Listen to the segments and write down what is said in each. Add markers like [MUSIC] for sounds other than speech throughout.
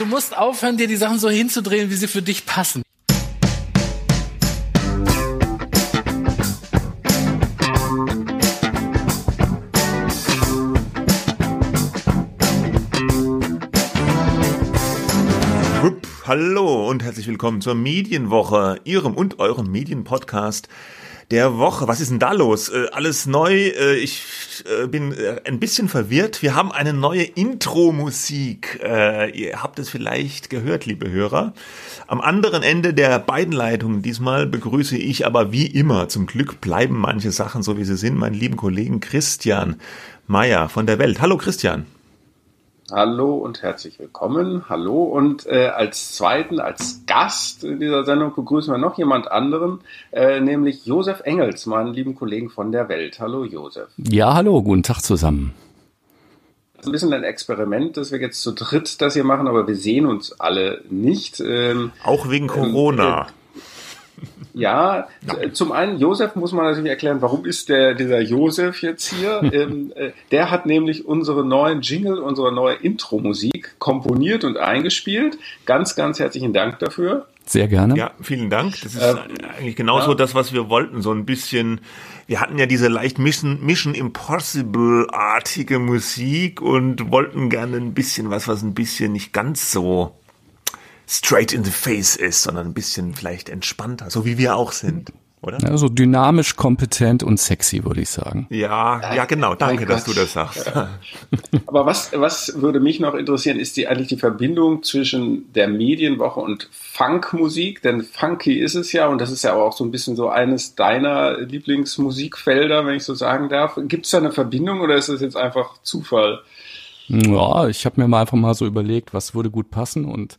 Du musst aufhören, dir die Sachen so hinzudrehen, wie sie für dich passen. Hallo und herzlich willkommen zur Medienwoche, Ihrem und eurem Medienpodcast der Woche. Was ist denn da los? Äh, alles neu. Äh, ich äh, bin äh, ein bisschen verwirrt. Wir haben eine neue Intro-Musik. Äh, ihr habt es vielleicht gehört, liebe Hörer. Am anderen Ende der beiden Leitungen diesmal begrüße ich aber wie immer, zum Glück bleiben manche Sachen so wie sie sind, meinen lieben Kollegen Christian Meyer von der Welt. Hallo Christian. Hallo und herzlich willkommen. Hallo und äh, als zweiten, als Gast in dieser Sendung begrüßen wir noch jemand anderen, äh, nämlich Josef Engels, meinen lieben Kollegen von der Welt. Hallo Josef. Ja, hallo, guten Tag zusammen. Das ist ein bisschen ein Experiment, das wir jetzt zu dritt das hier machen, aber wir sehen uns alle nicht. Ähm, Auch wegen Corona. Ähm, ja, ja, zum einen, Josef muss man natürlich erklären, warum ist der, dieser Josef jetzt hier? [LAUGHS] ähm, äh, der hat nämlich unsere neuen Jingle, unsere neue Intro-Musik komponiert und eingespielt. Ganz, ganz herzlichen Dank dafür. Sehr gerne. Ja, vielen Dank. Das ist ähm, eigentlich genauso ja. das, was wir wollten. So ein bisschen, wir hatten ja diese leicht Mission, Mission Impossible-artige Musik und wollten gerne ein bisschen was, was ein bisschen nicht ganz so straight in the face ist, sondern ein bisschen vielleicht entspannter, so wie wir auch sind. Oder? Ja, so dynamisch, kompetent und sexy, würde ich sagen. Ja, ja, genau. Danke, dass du das sagst. Ja. Aber was, was würde mich noch interessieren, ist die eigentlich die Verbindung zwischen der Medienwoche und Funkmusik, denn funky ist es ja und das ist ja auch so ein bisschen so eines deiner Lieblingsmusikfelder, wenn ich so sagen darf. Gibt es da eine Verbindung oder ist das jetzt einfach Zufall? Ja, ich habe mir mal einfach mal so überlegt, was würde gut passen und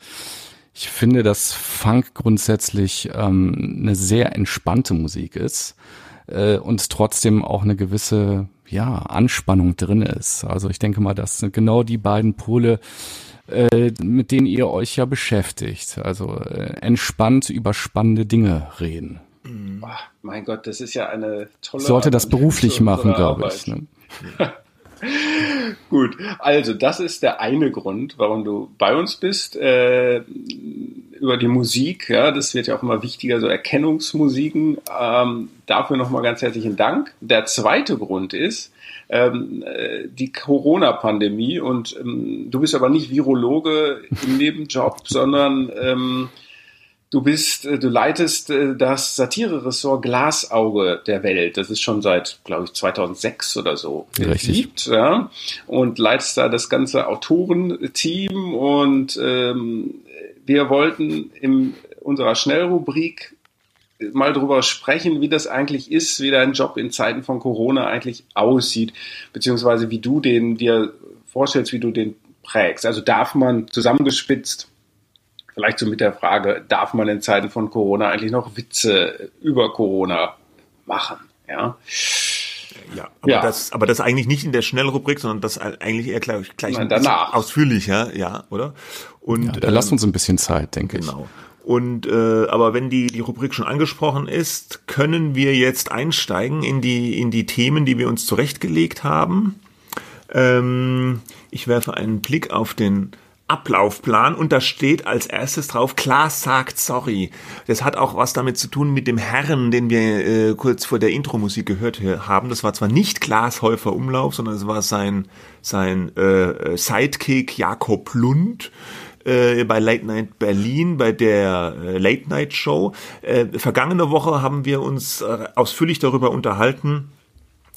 ich finde, dass Funk grundsätzlich ähm, eine sehr entspannte Musik ist äh, und trotzdem auch eine gewisse ja, Anspannung drin ist. Also ich denke mal, das sind genau die beiden Pole, äh, mit denen ihr euch ja beschäftigt. Also äh, entspannt über spannende Dinge reden. Oh, mein Gott, das ist ja eine tolle. Sollte das beruflich machen, glaube ich. Ne? [LAUGHS] Gut, also das ist der eine Grund, warum du bei uns bist. Äh, über die Musik, ja, das wird ja auch immer wichtiger, so Erkennungsmusiken. Ähm, dafür nochmal ganz herzlichen Dank. Der zweite Grund ist ähm, äh, die Corona-Pandemie und ähm, du bist aber nicht Virologe im Nebenjob, [LAUGHS] sondern ähm, Du bist, äh, du leitest äh, das Satire-Ressort Glasauge der Welt. Das ist schon seit, glaube ich, 2006 oder so. Richtig. Gibt, ja. Und leitest da das ganze Autorenteam. Und ähm, wir wollten in unserer Schnellrubrik mal drüber sprechen, wie das eigentlich ist, wie dein Job in Zeiten von Corona eigentlich aussieht, beziehungsweise wie du den dir vorstellst, wie du den prägst. Also darf man zusammengespitzt vielleicht so mit der Frage, darf man in Zeiten von Corona eigentlich noch Witze über Corona machen? Ja. Ja, aber, ja. Das, aber das eigentlich nicht in der Schnellrubrik, sondern das eigentlich eher gleich, gleich Nein, danach. ausführlicher, ja, oder? Und ja, da ähm, lasst uns ein bisschen Zeit, denke genau. ich. Genau. Und äh, aber wenn die die Rubrik schon angesprochen ist, können wir jetzt einsteigen in die in die Themen, die wir uns zurechtgelegt haben. Ähm, ich werfe einen Blick auf den Ablaufplan und da steht als erstes drauf, Klaas sagt sorry. Das hat auch was damit zu tun mit dem Herrn, den wir äh, kurz vor der Intro-Musik gehört haben. Das war zwar nicht Klaas Häufer Umlauf, sondern es war sein, sein äh, Sidekick Jakob Lund äh, bei Late Night Berlin, bei der äh, Late Night Show. Äh, vergangene Woche haben wir uns äh, ausführlich darüber unterhalten,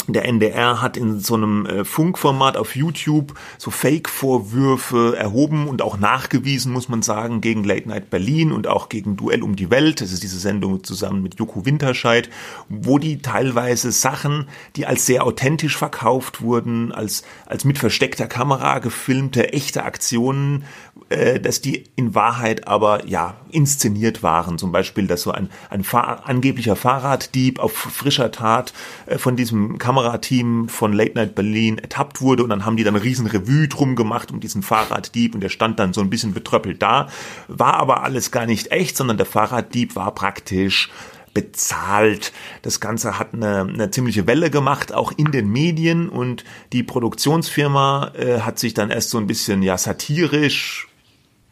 der NDR hat in so einem äh, Funkformat auf YouTube so Fake-Vorwürfe erhoben und auch nachgewiesen, muss man sagen, gegen Late Night Berlin und auch gegen Duell um die Welt. Das ist diese Sendung zusammen mit Joko Winterscheid, wo die teilweise Sachen, die als sehr authentisch verkauft wurden, als, als mit versteckter Kamera gefilmte, echte Aktionen, äh, dass die in Wahrheit aber ja inszeniert waren. Zum Beispiel, dass so ein, ein Fahr angeblicher Fahrraddieb auf frischer Tat äh, von diesem Kamerateam von Late Night Berlin ertappt wurde und dann haben die dann eine riesen Revue drum gemacht um diesen Fahrraddieb und der stand dann so ein bisschen betröppelt da. War aber alles gar nicht echt, sondern der Fahrraddieb war praktisch bezahlt. Das Ganze hat eine, eine ziemliche Welle gemacht, auch in den Medien und die Produktionsfirma äh, hat sich dann erst so ein bisschen ja satirisch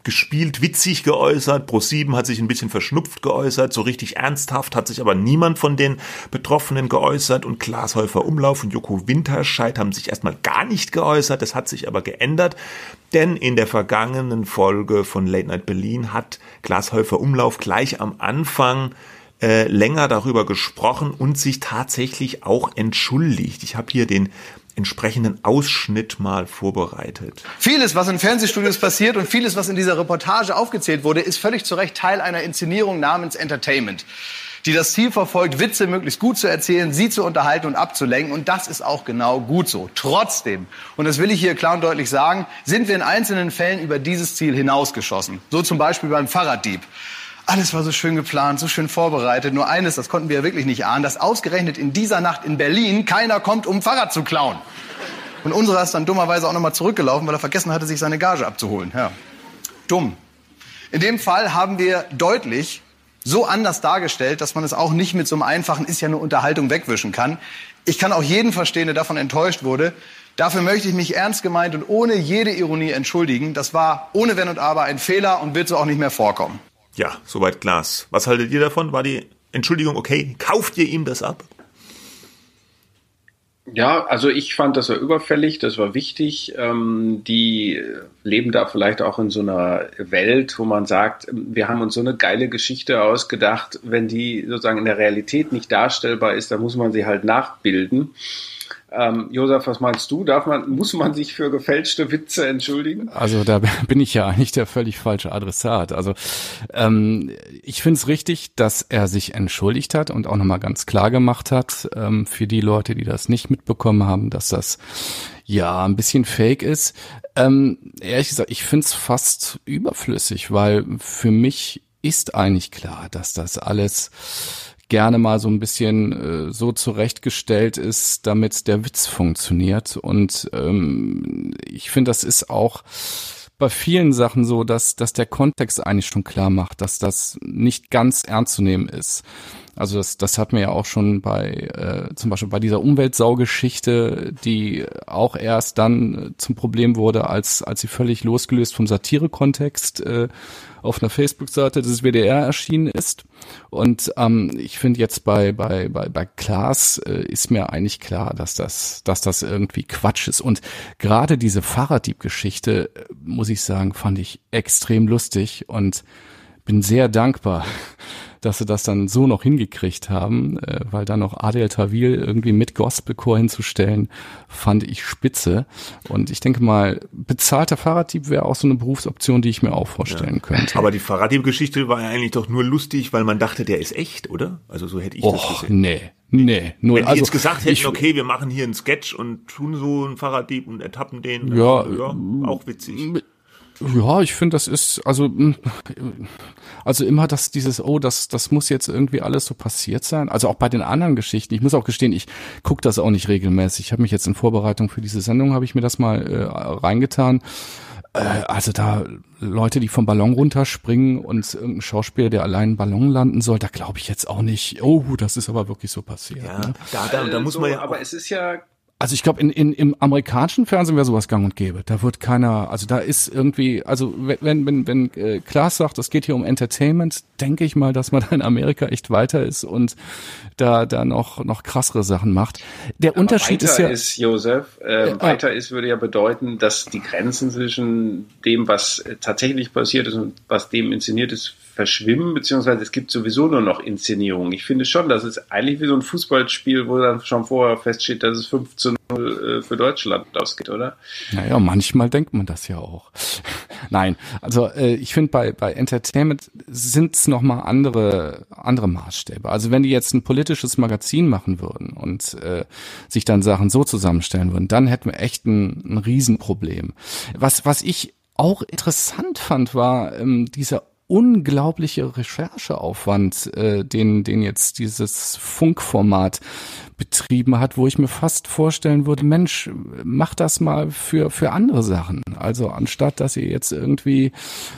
gespielt witzig geäußert, Pro7 hat sich ein bisschen verschnupft geäußert, so richtig ernsthaft hat sich aber niemand von den Betroffenen geäußert. Und Klaas Häufer Umlauf und Joko Winterscheid haben sich erstmal gar nicht geäußert, das hat sich aber geändert, denn in der vergangenen Folge von Late Night Berlin hat Klaas Häufer Umlauf gleich am Anfang äh, länger darüber gesprochen und sich tatsächlich auch entschuldigt. Ich habe hier den entsprechenden Ausschnitt mal vorbereitet. Vieles, was in Fernsehstudios passiert und vieles, was in dieser Reportage aufgezählt wurde, ist völlig zu Recht Teil einer Inszenierung namens Entertainment die das Ziel verfolgt, Witze möglichst gut zu erzählen, sie zu unterhalten und abzulenken. Und das ist auch genau gut so. Trotzdem, und das will ich hier klar und deutlich sagen, sind wir in einzelnen Fällen über dieses Ziel hinausgeschossen. So zum Beispiel beim Fahrraddieb. Alles war so schön geplant, so schön vorbereitet. Nur eines, das konnten wir ja wirklich nicht ahnen, dass ausgerechnet in dieser Nacht in Berlin keiner kommt, um Fahrrad zu klauen. Und unserer ist dann dummerweise auch nochmal zurückgelaufen, weil er vergessen hatte, sich seine Gage abzuholen. Ja. Dumm. In dem Fall haben wir deutlich so anders dargestellt, dass man es auch nicht mit so einem einfachen ist ja nur Unterhaltung wegwischen kann. Ich kann auch jeden verstehen, der davon enttäuscht wurde. Dafür möchte ich mich ernst gemeint und ohne jede Ironie entschuldigen. Das war ohne Wenn und Aber ein Fehler und wird so auch nicht mehr vorkommen. Ja, soweit Glas. Was haltet ihr davon? War die Entschuldigung okay? Kauft ihr ihm das ab? Ja, also ich fand, das war überfällig, das war wichtig. Ähm, die leben da vielleicht auch in so einer Welt, wo man sagt, wir haben uns so eine geile Geschichte ausgedacht. Wenn die sozusagen in der Realität nicht darstellbar ist, dann muss man sie halt nachbilden. Ähm, Josef, was meinst du? Darf man, muss man sich für gefälschte Witze entschuldigen? Also da [LAUGHS] bin ich ja eigentlich der völlig falsche Adressat. Also ähm, ich finde es richtig, dass er sich entschuldigt hat und auch nochmal ganz klar gemacht hat ähm, für die Leute, die das nicht mitbekommen haben, dass das ja ein bisschen fake ist. Ähm, ehrlich gesagt, ich finde es fast überflüssig, weil für mich ist eigentlich klar, dass das alles gerne mal so ein bisschen äh, so zurechtgestellt ist, damit der Witz funktioniert. Und ähm, ich finde, das ist auch bei vielen Sachen so, dass, dass der Kontext eigentlich schon klar macht, dass das nicht ganz ernst zu nehmen ist. Also das, das hat mir ja auch schon bei äh, zum Beispiel bei dieser Umweltsaugeschichte, die auch erst dann zum Problem wurde, als als sie völlig losgelöst vom Satire-Kontext äh, auf einer Facebook-Seite des WDR erschienen ist. Und ähm, ich finde jetzt bei bei bei bei Klaas äh, ist mir eigentlich klar, dass das dass das irgendwie Quatsch ist. Und gerade diese Fahrraddieb-Geschichte äh, muss ich sagen, fand ich extrem lustig und bin sehr dankbar, dass sie das dann so noch hingekriegt haben, äh, weil dann noch Adel Tawil irgendwie mit Gospelchor hinzustellen, fand ich spitze. Und ich denke mal, bezahlter Fahrraddieb wäre auch so eine Berufsoption, die ich mir auch vorstellen ja. könnte. Aber die Fahrraddieb-Geschichte war ja eigentlich doch nur lustig, weil man dachte, der ist echt, oder? Also so hätte ich Och, das gesehen. nee. Nee, nur Wenn die also, jetzt gesagt hätten, ich, okay, wir machen hier einen Sketch und tun so einen Fahrraddieb und ertappen den, ja, ja auch witzig. Ja, ich finde, das ist, also, hm, also immer das, dieses, oh, das, das muss jetzt irgendwie alles so passiert sein. Also auch bei den anderen Geschichten. Ich muss auch gestehen, ich gucke das auch nicht regelmäßig. Ich habe mich jetzt in Vorbereitung für diese Sendung, habe ich mir das mal äh, reingetan. Äh, also da Leute, die vom Ballon runterspringen und irgendein Schauspieler, der allein einen Ballon landen soll, da glaube ich jetzt auch nicht, oh, das ist aber wirklich so passiert. Ja, ne? da, da, da muss man ja. Aber es ist ja also ich glaube, in, in, im amerikanischen Fernsehen wäre sowas gang und gäbe. Da wird keiner, also da ist irgendwie, also wenn, wenn, wenn äh, Klaas sagt, es geht hier um Entertainment, denke ich mal, dass man da in Amerika echt weiter ist und da, da noch, noch krassere Sachen macht. Der Aber Unterschied ist ja. ist, Josef, äh, äh, weiter ist, würde ja bedeuten, dass die Grenzen zwischen dem, was tatsächlich passiert ist und was dem inszeniert ist, verschwimmen, beziehungsweise es gibt sowieso nur noch Inszenierungen. Ich finde schon, das ist eigentlich wie so ein Fußballspiel, wo dann schon vorher feststeht, dass es 15 0 für Deutschland ausgeht, oder? Naja, manchmal denkt man das ja auch. [LAUGHS] Nein, also äh, ich finde bei, bei Entertainment sind es nochmal andere, andere Maßstäbe. Also wenn die jetzt ein politisches Magazin machen würden und äh, sich dann Sachen so zusammenstellen würden, dann hätten wir echt ein, ein Riesenproblem. Was, was ich auch interessant fand, war ähm, dieser unglaubliche Rechercheaufwand, äh, den, den jetzt dieses Funkformat betrieben hat, wo ich mir fast vorstellen würde, Mensch, mach das mal für, für andere Sachen. Also anstatt, dass ihr jetzt irgendwie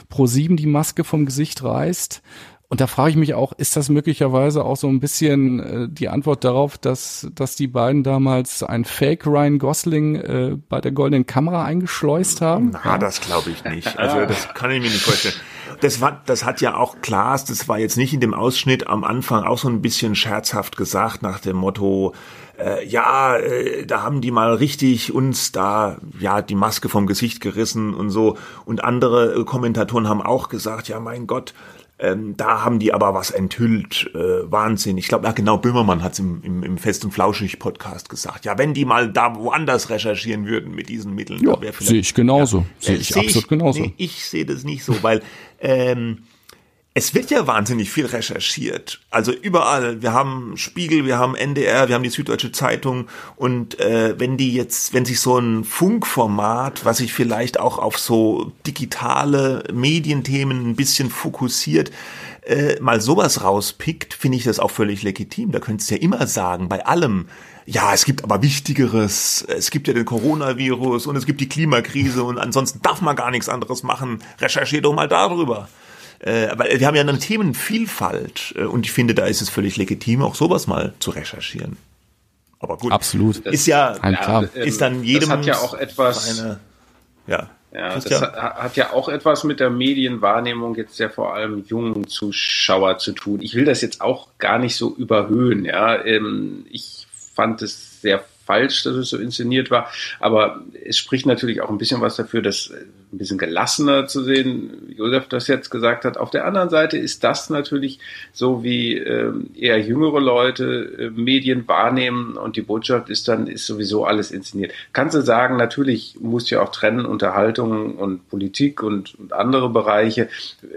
pro sieben die Maske vom Gesicht reißt, und da frage ich mich auch, ist das möglicherweise auch so ein bisschen äh, die Antwort darauf, dass, dass die beiden damals ein Fake Ryan Gosling äh, bei der goldenen Kamera eingeschleust haben? Na, ja. das glaube ich nicht. [LAUGHS] Also das kann ich mir nicht vorstellen. Das war, das hat ja auch Klaas, das war jetzt nicht in dem Ausschnitt am Anfang auch so ein bisschen scherzhaft gesagt nach dem Motto, äh, ja, äh, da haben die mal richtig uns da ja die Maske vom Gesicht gerissen und so. Und andere äh, Kommentatoren haben auch gesagt, ja mein Gott, ähm, da haben die aber was enthüllt. Äh, Wahnsinn. Ich glaube, ja, genau, Böhmermann hat es im, im, im Fest und Flauschig-Podcast gesagt. Ja, wenn die mal da woanders recherchieren würden mit diesen Mitteln. Ja, sehe ich genauso. Ja, sehe ich seh absolut ich, genauso. Nee, ich sehe das nicht so, weil ähm, es wird ja wahnsinnig viel recherchiert. Also überall. Wir haben Spiegel, wir haben NDR, wir haben die Süddeutsche Zeitung. Und äh, wenn die jetzt, wenn sich so ein Funkformat, was sich vielleicht auch auf so digitale Medienthemen ein bisschen fokussiert, äh, mal sowas rauspickt, finde ich das auch völlig legitim. Da könntest du ja immer sagen, bei allem, ja, es gibt aber Wichtigeres. Es gibt ja den Coronavirus und es gibt die Klimakrise und ansonsten darf man gar nichts anderes machen. Recherchier doch mal darüber. Äh, aber wir haben ja eine Themenvielfalt äh, und ich finde, da ist es völlig legitim, auch sowas mal zu recherchieren. Aber gut. Absolut. Ist ja, ja ist dann jedem. Das hat ja auch etwas. Eine, ja. Ja, das hat ja auch etwas mit der Medienwahrnehmung jetzt ja vor allem jungen Zuschauer zu tun. Ich will das jetzt auch gar nicht so überhöhen. Ja, ähm, ich fand es sehr falsch, dass es so inszeniert war. Aber es spricht natürlich auch ein bisschen was dafür, dass äh, ein bisschen gelassener zu sehen, wie Josef das jetzt gesagt hat. Auf der anderen Seite ist das natürlich so, wie äh, eher jüngere Leute äh, Medien wahrnehmen und die Botschaft ist dann, ist sowieso alles inszeniert. Kannst du sagen, natürlich muss ja auch trennen Unterhaltung und Politik und, und andere Bereiche.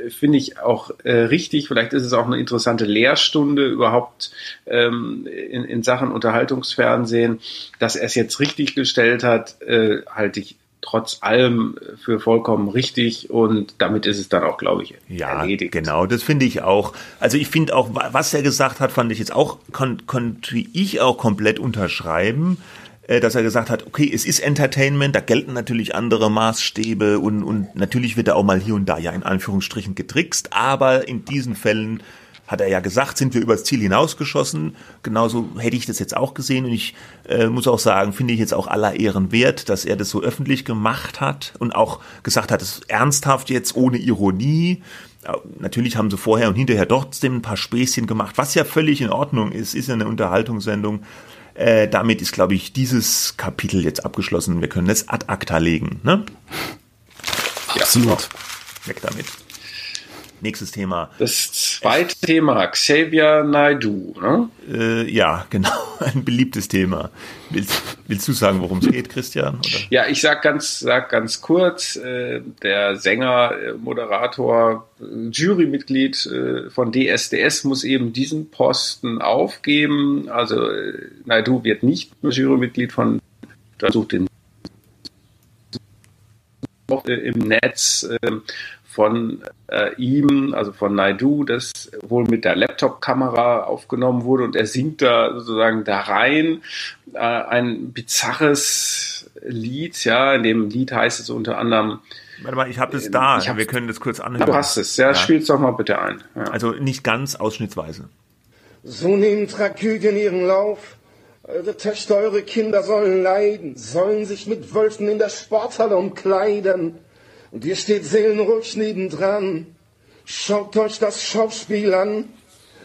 Finde ich auch äh, richtig. Vielleicht ist es auch eine interessante Lehrstunde überhaupt ähm, in, in Sachen Unterhaltungsfernsehen dass er es jetzt richtig gestellt hat, äh, halte ich trotz allem für vollkommen richtig und damit ist es dann auch, glaube ich, ja, erledigt. Genau, das finde ich auch. Also ich finde auch, was er gesagt hat, fand ich jetzt auch, kon konnte ich auch komplett unterschreiben äh, dass er gesagt hat, okay, es ist Entertainment, da gelten natürlich andere Maßstäbe und, und natürlich wird er auch mal hier und da ja in Anführungsstrichen getrickst, aber in diesen Fällen hat er ja gesagt, sind wir übers Ziel hinausgeschossen. Genauso hätte ich das jetzt auch gesehen. Und ich äh, muss auch sagen, finde ich jetzt auch aller Ehren wert, dass er das so öffentlich gemacht hat und auch gesagt hat, es ernsthaft jetzt ohne Ironie. Natürlich haben sie vorher und hinterher trotzdem ein paar Späßchen gemacht, was ja völlig in Ordnung ist, ist ja eine Unterhaltungssendung. Äh, damit ist, glaube ich, dieses Kapitel jetzt abgeschlossen. Wir können es ad acta legen. Ne? Absolut. Weg damit. Nächstes Thema. Das zweite es, Thema, Xavier Naidu. Ne? Äh, ja, genau, [LAUGHS] ein beliebtes Thema. Willst, willst du sagen, worum es geht, Christian? Oder? Ja, ich sag ganz, sag ganz kurz, äh, der Sänger, äh, Moderator, äh, Jurymitglied äh, von DSDS muss eben diesen Posten aufgeben. Also äh, Naidu wird nicht nur Jurymitglied von, versucht den im Netz von äh, ihm, also von Naidu, das wohl mit der Laptop-Kamera aufgenommen wurde und er singt da sozusagen da rein äh, ein bizarres Lied, ja, in dem Lied heißt es unter anderem Warte mal, ich habe es da, hab, wir können das kurz anhören. Da passt es, ja, ja. spiel's doch mal bitte ein. Ja. Also nicht ganz ausschnittsweise. So nehmen Tragödien ihren Lauf. Eure Töchter, eure Kinder sollen leiden, sollen sich mit Wölfen in der Sporthalle umkleiden. Und ihr steht seelenruhig nebendran. Schaut euch das Schauspiel an,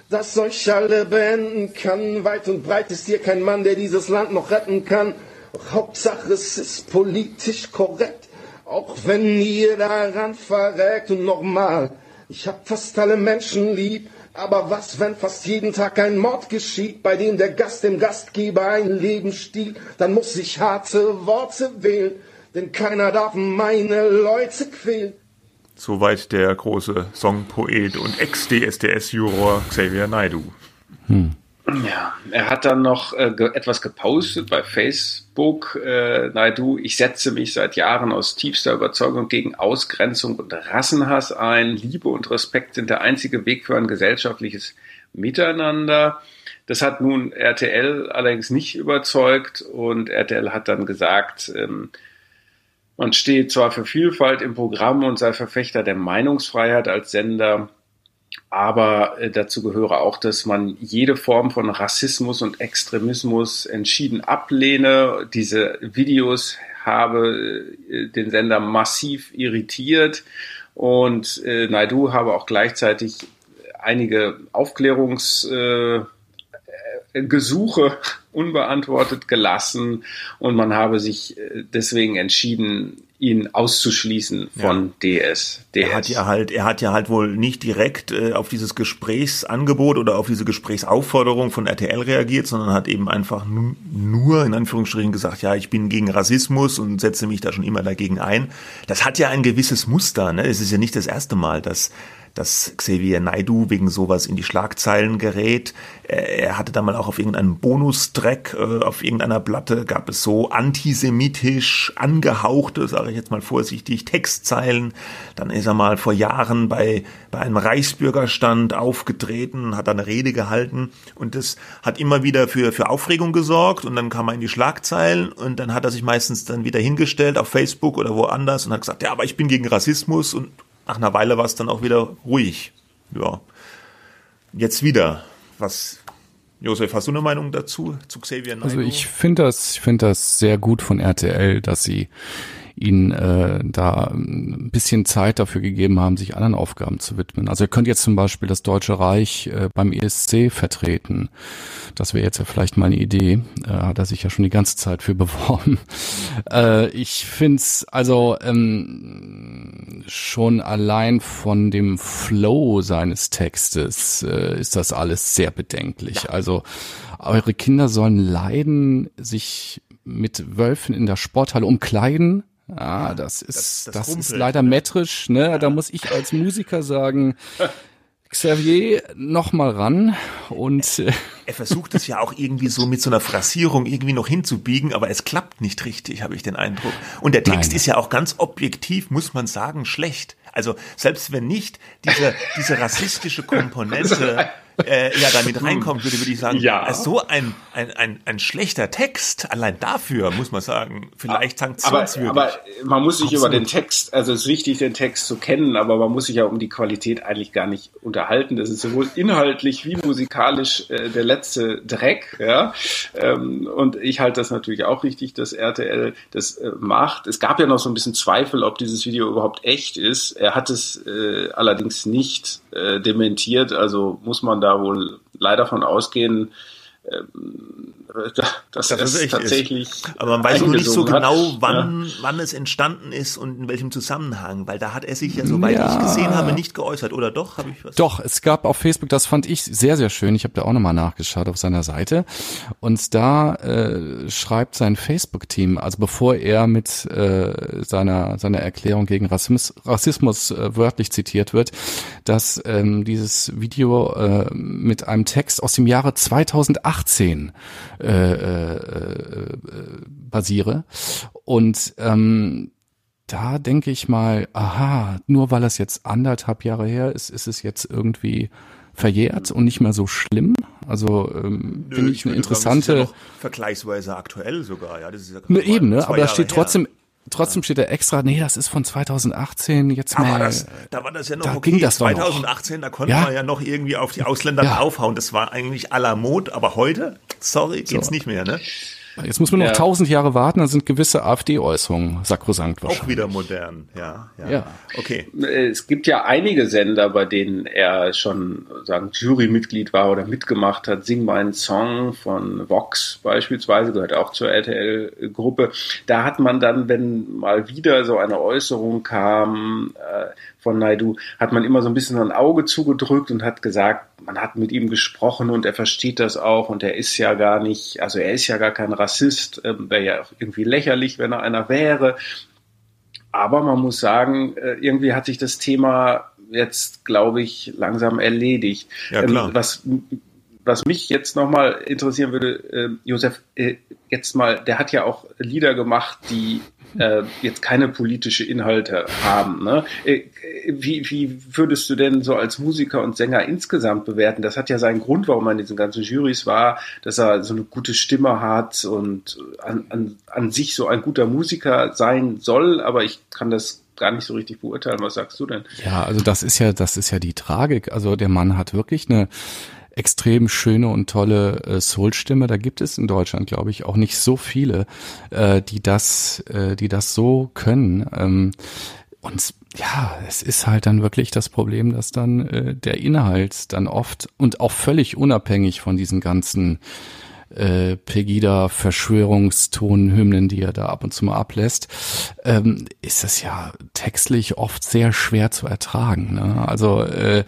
das euch alle beenden kann. Weit und breit ist hier kein Mann, der dieses Land noch retten kann. Doch Hauptsache es ist politisch korrekt, auch wenn ihr daran verreckt. Und nochmal, ich hab fast alle Menschen lieb. Aber was, wenn fast jeden Tag ein Mord geschieht, bei dem der Gast dem Gastgeber ein Leben stiehlt? Dann muss ich harte Worte wählen denn keiner darf meine Leute quälen. Soweit der große Songpoet und Ex-DSDS-Juror Xavier Naidu. Hm. Ja, er hat dann noch äh, ge etwas gepostet bei Facebook. Äh, Naidu, ich setze mich seit Jahren aus tiefster Überzeugung gegen Ausgrenzung und Rassenhass ein. Liebe und Respekt sind der einzige Weg für ein gesellschaftliches Miteinander. Das hat nun RTL allerdings nicht überzeugt und RTL hat dann gesagt, ähm, man steht zwar für Vielfalt im Programm und sei Verfechter der Meinungsfreiheit als Sender, aber äh, dazu gehöre auch, dass man jede Form von Rassismus und Extremismus entschieden ablehne. Diese Videos habe äh, den Sender massiv irritiert und äh, Naidu habe auch gleichzeitig einige Aufklärungsgesuche äh, unbeantwortet gelassen und man habe sich äh, deswegen entschieden, ihn auszuschließen von ja. DS, DS. Er hat ja halt, er hat ja halt wohl nicht direkt äh, auf dieses Gesprächsangebot oder auf diese Gesprächsaufforderung von RTL reagiert, sondern hat eben einfach nur in Anführungsstrichen gesagt, ja, ich bin gegen Rassismus und setze mich da schon immer dagegen ein. Das hat ja ein gewisses Muster, ne? Es ist ja nicht das erste Mal, dass dass Xavier Naidu wegen sowas in die Schlagzeilen gerät. Er hatte da mal auch auf irgendeinem Bonustrack, äh, auf irgendeiner Platte gab es so antisemitisch angehauchte, sage ich jetzt mal vorsichtig, Textzeilen. Dann ist er mal vor Jahren bei, bei einem Reichsbürgerstand aufgetreten, hat da eine Rede gehalten und das hat immer wieder für, für Aufregung gesorgt und dann kam er in die Schlagzeilen und dann hat er sich meistens dann wieder hingestellt auf Facebook oder woanders und hat gesagt, ja, aber ich bin gegen Rassismus und nach einer Weile war es dann auch wieder ruhig. Ja. Jetzt wieder. Was, Josef, hast du eine Meinung dazu, zu Xavier Naidoo? Also ich finde das, ich finde das sehr gut von RTL, dass sie ihnen äh, da ein bisschen Zeit dafür gegeben haben, sich anderen Aufgaben zu widmen. Also er könnte jetzt zum Beispiel das Deutsche Reich äh, beim ESC vertreten. Das wäre jetzt ja vielleicht mal eine Idee. Äh, hat er sich ja schon die ganze Zeit für [LAUGHS] beworben. äh, ich find's also ähm, schon allein von dem Flow seines Textes äh, ist das alles sehr bedenklich. Also eure Kinder sollen leiden, sich mit Wölfen in der Sporthalle umkleiden, Ah, das ist, das, das, das ist leider metrisch, ne? Ja. Da muss ich als Musiker sagen, Xavier noch mal ran und er, er versucht es ja auch irgendwie so mit so einer Phrasierung irgendwie noch hinzubiegen, aber es klappt nicht richtig, habe ich den Eindruck. Und der Text Nein. ist ja auch ganz objektiv, muss man sagen, schlecht. Also selbst wenn nicht diese diese rassistische Komponente [LAUGHS] äh, ja damit reinkommen würde, würde ich sagen, ja. Also so ein, ein, ein, ein schlechter Text, allein dafür muss man sagen, vielleicht sanktionswürdig. Aber, aber man muss sich Absolut. über den Text, also es ist wichtig, den Text zu kennen, aber man muss sich ja um die Qualität eigentlich gar nicht unterhalten. Das ist sowohl inhaltlich wie musikalisch äh, der letzte Dreck. Ja? Ähm, und ich halte das natürlich auch richtig, dass RTL das äh, macht. Es gab ja noch so ein bisschen Zweifel, ob dieses Video überhaupt echt ist. Er hat es äh, allerdings nicht äh, dementiert, also muss man da wohl leider von ausgehen, ähm, dass das es tatsächlich. Ist. Aber man weiß nur nicht so genau, wann, ja. wann es entstanden ist und in welchem Zusammenhang, weil da hat er sich ja, soweit ja. ich gesehen habe, nicht geäußert, oder doch? Habe ich was? Doch, es gab auf Facebook, das fand ich sehr, sehr schön. Ich habe da auch nochmal nachgeschaut auf seiner Seite. Und da äh, schreibt sein Facebook-Team, also bevor er mit äh, seiner, seiner Erklärung gegen Rassismus, Rassismus äh, wörtlich zitiert wird, dass ähm, dieses Video äh, mit einem Text aus dem Jahre 2018 äh, äh, äh, basiere. Und ähm, da denke ich mal, aha, nur weil es jetzt anderthalb Jahre her ist, ist es jetzt irgendwie verjährt und nicht mehr so schlimm. Also ähm, finde ich eine interessante. Sagen, ja vergleichsweise aktuell sogar, ja. Das ist ja ne, eben, ne? Aber da steht trotzdem, Trotzdem steht da extra, nee, das ist von 2018, jetzt mal. Das, da war das ja noch da okay. Ging das 2018, da konnte ja? man ja noch irgendwie auf die Ausländer ja. draufhauen. Das war eigentlich à la Mode, aber heute, sorry, geht's so. nicht mehr, ne? Jetzt muss man noch tausend ja. Jahre warten, dann sind gewisse AfD-Äußerungen sakrosankt wahrscheinlich. Auch wieder modern, ja, ja. ja. Okay. Es gibt ja einige Sender, bei denen er schon sagen Jurymitglied war oder mitgemacht hat. Sing meinen Song von Vox beispielsweise gehört auch zur RTL-Gruppe. Da hat man dann, wenn mal wieder so eine Äußerung kam, äh, von Naidu, hat man immer so ein bisschen ein Auge zugedrückt und hat gesagt, man hat mit ihm gesprochen und er versteht das auch und er ist ja gar nicht, also er ist ja gar kein Rassist, äh, wäre ja auch irgendwie lächerlich, wenn er einer wäre. Aber man muss sagen, äh, irgendwie hat sich das Thema jetzt, glaube ich, langsam erledigt. Ja, klar. Ähm, was, was mich jetzt nochmal interessieren würde, äh, Josef, äh, jetzt mal, der hat ja auch Lieder gemacht, die äh, jetzt keine politische Inhalte haben. Ne? Äh, wie, wie würdest du denn so als Musiker und Sänger insgesamt bewerten? Das hat ja seinen Grund, warum er in diesen ganzen Juries war, dass er so eine gute Stimme hat und an, an, an sich so ein guter Musiker sein soll, aber ich kann das gar nicht so richtig beurteilen. Was sagst du denn? Ja, also das ist ja, das ist ja die Tragik. Also der Mann hat wirklich eine extrem schöne und tolle äh, Soul-Stimme. Da gibt es in Deutschland, glaube ich, auch nicht so viele, äh, die das, äh, die das so können. Ähm, und ja, es ist halt dann wirklich das Problem, dass dann äh, der Inhalt dann oft und auch völlig unabhängig von diesen ganzen äh, Pegida-Verschwörungstonhymnen, die er da ab und zu mal ablässt, ähm, ist es ja textlich oft sehr schwer zu ertragen. Ne? Also äh,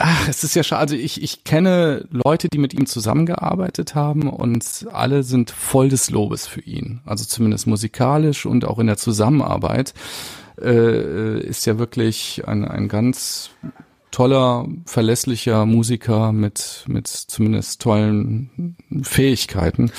Ach, es ist ja schade. Also ich, ich kenne Leute, die mit ihm zusammengearbeitet haben und alle sind voll des Lobes für ihn. Also zumindest musikalisch und auch in der Zusammenarbeit äh, ist ja wirklich ein, ein ganz toller, verlässlicher Musiker mit, mit zumindest tollen Fähigkeiten.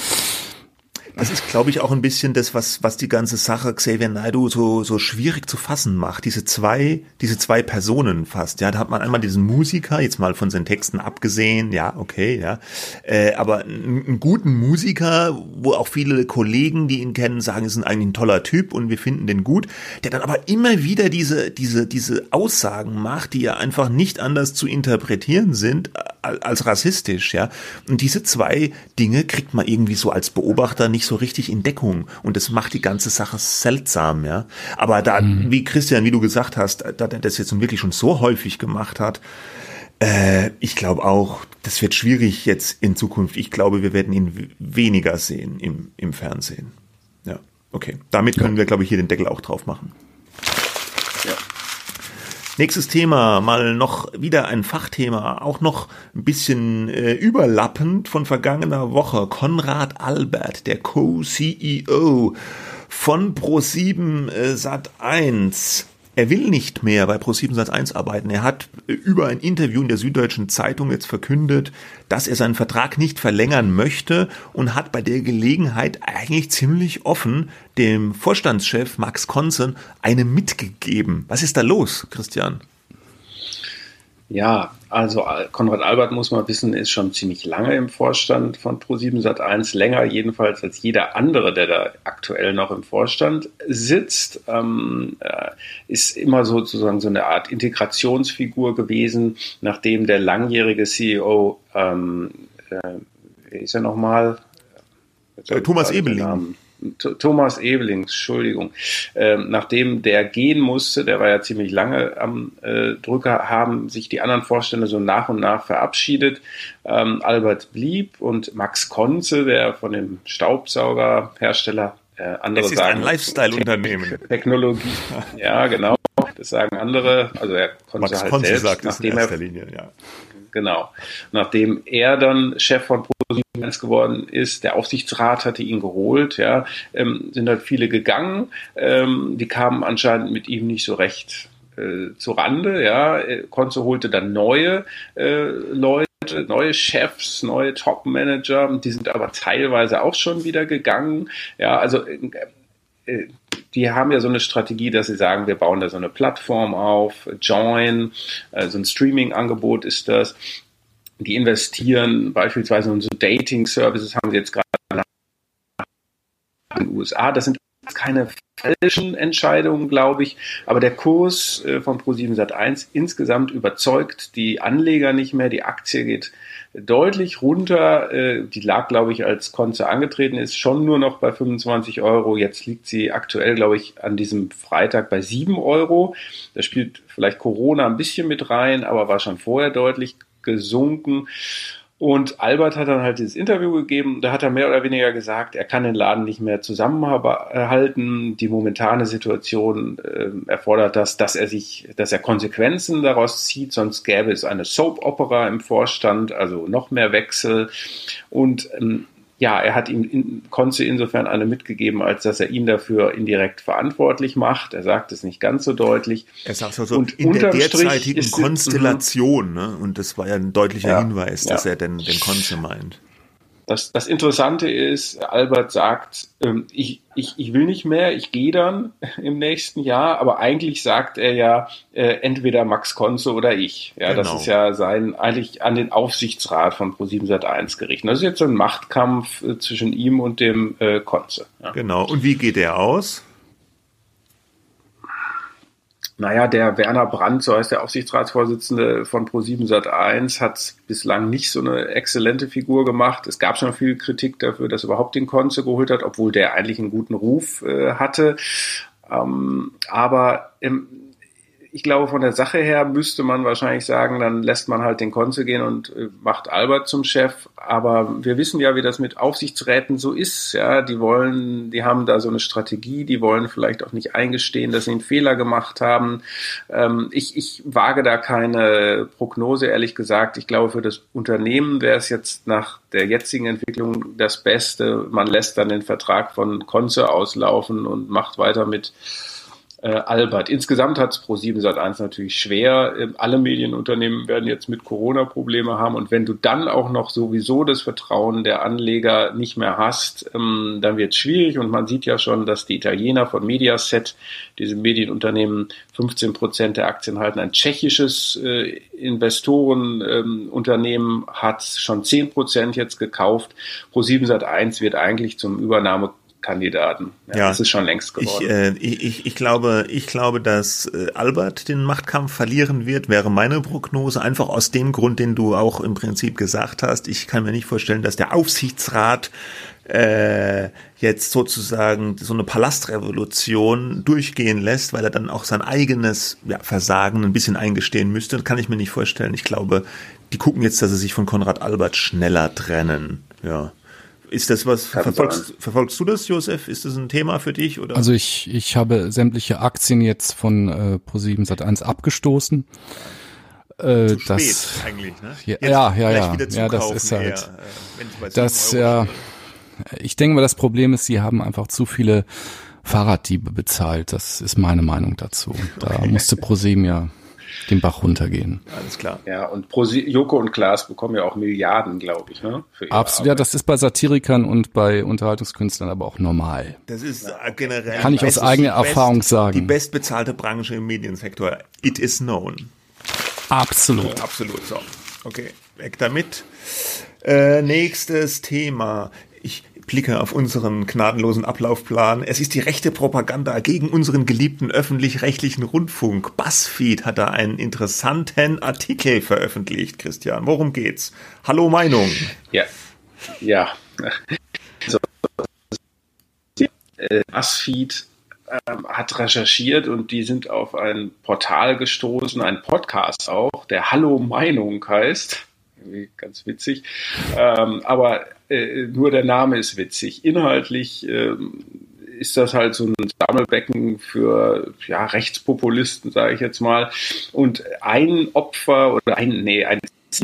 Das ist, glaube ich, auch ein bisschen das, was, was die ganze Sache Xavier Naidoo so, so schwierig zu fassen macht. Diese zwei, diese zwei Personen fast. Ja, da hat man einmal diesen Musiker, jetzt mal von seinen Texten abgesehen, ja, okay, ja. Äh, aber einen, guten Musiker, wo auch viele Kollegen, die ihn kennen, sagen, ist eigentlich ein toller Typ und wir finden den gut, der dann aber immer wieder diese, diese, diese Aussagen macht, die ja einfach nicht anders zu interpretieren sind als rassistisch, ja. Und diese zwei Dinge kriegt man irgendwie so als Beobachter nicht so richtig in Deckung und das macht die ganze Sache seltsam, ja. Aber da, mhm. wie Christian, wie du gesagt hast, da er das jetzt wirklich schon so häufig gemacht hat, äh, ich glaube auch, das wird schwierig jetzt in Zukunft. Ich glaube, wir werden ihn weniger sehen im, im Fernsehen. Ja, okay. Damit können ja. wir, glaube ich, hier den Deckel auch drauf machen. Nächstes Thema, mal noch wieder ein Fachthema, auch noch ein bisschen äh, überlappend von vergangener Woche. Konrad Albert, der Co-CEO von Pro7 äh, Sat1 er will nicht mehr bei Pro7 Satz 1 arbeiten. Er hat über ein Interview in der Süddeutschen Zeitung jetzt verkündet, dass er seinen Vertrag nicht verlängern möchte und hat bei der Gelegenheit eigentlich ziemlich offen dem Vorstandschef Max Konzen eine mitgegeben. Was ist da los, Christian? Ja, also Konrad Albert muss man wissen, ist schon ziemlich lange im Vorstand von Pro7 Sat1, länger jedenfalls als jeder andere, der da aktuell noch im Vorstand sitzt. Ähm, äh, ist immer sozusagen so eine Art Integrationsfigur gewesen, nachdem der langjährige CEO, ähm, äh, wie ist er nochmal? Äh, Thomas Ebeling. Thomas Ebeling, Entschuldigung, ähm, nachdem der gehen musste, der war ja ziemlich lange am äh, Drücker, haben sich die anderen Vorstände so nach und nach verabschiedet. Ähm, Albert blieb und Max Konze, der von dem Staubsaugerhersteller äh, andere es ist sagen, ein Lifestyle-Unternehmen. Technologie, [LAUGHS] ja genau, das sagen andere. Also er konnte Max halt Konze selbst, sagt nachdem er, Linie, ja. Genau, nachdem er dann Chef von ProSieben geworden ist. Der Aufsichtsrat hatte ihn geholt, ja, ähm, sind halt viele gegangen. Ähm, die kamen anscheinend mit ihm nicht so recht äh, zu Rande, ja. Konzo holte dann neue äh, Leute neue Chefs, neue Top-Manager, die sind aber teilweise auch schon wieder gegangen. Ja, also äh, äh, die haben ja so eine Strategie, dass sie sagen, wir bauen da so eine Plattform auf, Join, äh, so ein Streaming-Angebot ist das die investieren beispielsweise in so Dating-Services, haben sie jetzt gerade in den USA. Das sind keine falschen Entscheidungen, glaube ich, aber der Kurs äh, von Pro7 Sat1 insgesamt überzeugt die Anleger nicht mehr. Die Aktie geht deutlich runter. Äh, die lag, glaube ich, als Konze angetreten ist, schon nur noch bei 25 Euro. Jetzt liegt sie aktuell, glaube ich, an diesem Freitag bei 7 Euro. Da spielt vielleicht Corona ein bisschen mit rein, aber war schon vorher deutlich gesunken. Und Albert hat dann halt dieses Interview gegeben. Da hat er mehr oder weniger gesagt, er kann den Laden nicht mehr zusammenhalten. Die momentane Situation äh, erfordert das, dass er sich, dass er Konsequenzen daraus zieht. Sonst gäbe es eine Soap-Opera im Vorstand, also noch mehr Wechsel. Und ähm, ja, er hat ihm in, Konze insofern eine mitgegeben, als dass er ihn dafür indirekt verantwortlich macht. Er sagt es nicht ganz so deutlich. Er sagt es also und in der derzeitigen Konstellation, ne? und das war ja ein deutlicher ja, Hinweis, dass ja. er denn den Konze meint. Das, das Interessante ist, Albert sagt, ähm, ich, ich, ich will nicht mehr, ich gehe dann [LAUGHS] im nächsten Jahr, aber eigentlich sagt er ja, äh, entweder Max Konze oder ich. Ja, Genau. das ist ja sein, eigentlich an den Aufsichtsrat von Pro7 Sat1 gerichtet. Das ist jetzt so ein Machtkampf äh, zwischen ihm und dem äh, Konze. Ja. Genau. Und wie geht der aus? Naja, der Werner Brandt, so heißt der Aufsichtsratsvorsitzende von Pro7 Sat1, hat bislang nicht so eine exzellente Figur gemacht. Es gab schon viel Kritik dafür, dass er überhaupt den Konze geholt hat, obwohl der eigentlich einen guten Ruf äh, hatte. Ähm, aber im, ich glaube, von der Sache her müsste man wahrscheinlich sagen, dann lässt man halt den Konze gehen und äh, macht Albert zum Chef. Aber wir wissen ja, wie das mit Aufsichtsräten so ist. Ja, die wollen, die haben da so eine Strategie, die wollen vielleicht auch nicht eingestehen, dass sie einen Fehler gemacht haben. Ähm, ich, ich wage da keine Prognose, ehrlich gesagt. Ich glaube, für das Unternehmen wäre es jetzt nach der jetzigen Entwicklung das Beste. Man lässt dann den Vertrag von Konze auslaufen und macht weiter mit äh, Albert. Insgesamt hat es Pro7 Sat1 natürlich schwer. Ähm, alle Medienunternehmen werden jetzt mit Corona Probleme haben und wenn du dann auch noch sowieso das Vertrauen der Anleger nicht mehr hast, ähm, dann wird es schwierig und man sieht ja schon, dass die Italiener von Mediaset, diesem Medienunternehmen, 15 Prozent der Aktien halten. Ein tschechisches äh, Investorenunternehmen hat schon 10 Prozent jetzt gekauft. Pro7 Sat1 wird eigentlich zum Übernahme Kandidaten. Ja, Ja. Das ist schon längst geworden. Ich, äh, ich, ich, ich glaube, ich glaube, dass äh, Albert den Machtkampf verlieren wird, wäre meine Prognose, einfach aus dem Grund, den du auch im Prinzip gesagt hast. Ich kann mir nicht vorstellen, dass der Aufsichtsrat äh, jetzt sozusagen so eine Palastrevolution durchgehen lässt, weil er dann auch sein eigenes ja, Versagen ein bisschen eingestehen müsste. Das kann ich mir nicht vorstellen. Ich glaube, die gucken jetzt, dass sie sich von Konrad Albert schneller trennen. Ja. Ist das was, Kann verfolgst, sein. verfolgst du das, Josef? Ist das ein Thema für dich? Oder? Also ich, ich habe sämtliche Aktien jetzt von äh, Pro7 Sat1 abgestoßen. Äh, zu das, spät eigentlich, ne? Ja, Jetzt ja, ja, ja. das ist halt- eher, äh, das, 7 Euro ja, ich denke mal, das Problem ist, sie haben einfach zu viele Fahrraddiebe bezahlt. Das ist meine Meinung dazu. Da musste Pro7 ja den Bach runtergehen. Alles klar. Ja, und Pro Joko und Klaas bekommen ja auch Milliarden, glaube ich, ne? Absolut, ja, Arbeit. das ist bei Satirikern und bei Unterhaltungskünstlern aber auch normal. Das ist äh, generell. Kann ich aus eigener die best- Erfahrung sagen. Die bestbezahlte Branche im Mediensektor. It is known. Absolut. Absolut so. Okay, weg damit. Äh, nächstes Thema. Ich blicke auf unseren gnadenlosen Ablaufplan. Es ist die rechte Propaganda gegen unseren geliebten öffentlich-rechtlichen Rundfunk. BuzzFeed hat da einen interessanten Artikel veröffentlicht, Christian. Worum geht's? Hallo Meinung. Ja, ja. So, BuzzFeed ähm, hat recherchiert und die sind auf ein Portal gestoßen, ein Podcast auch, der Hallo Meinung heißt. Irgendwie Ganz witzig. Ähm, aber äh, nur der Name ist witzig. Inhaltlich ähm, ist das halt so ein Sammelbecken für ja, Rechtspopulisten, sage ich jetzt mal. Und ein Opfer oder ein, nee, ein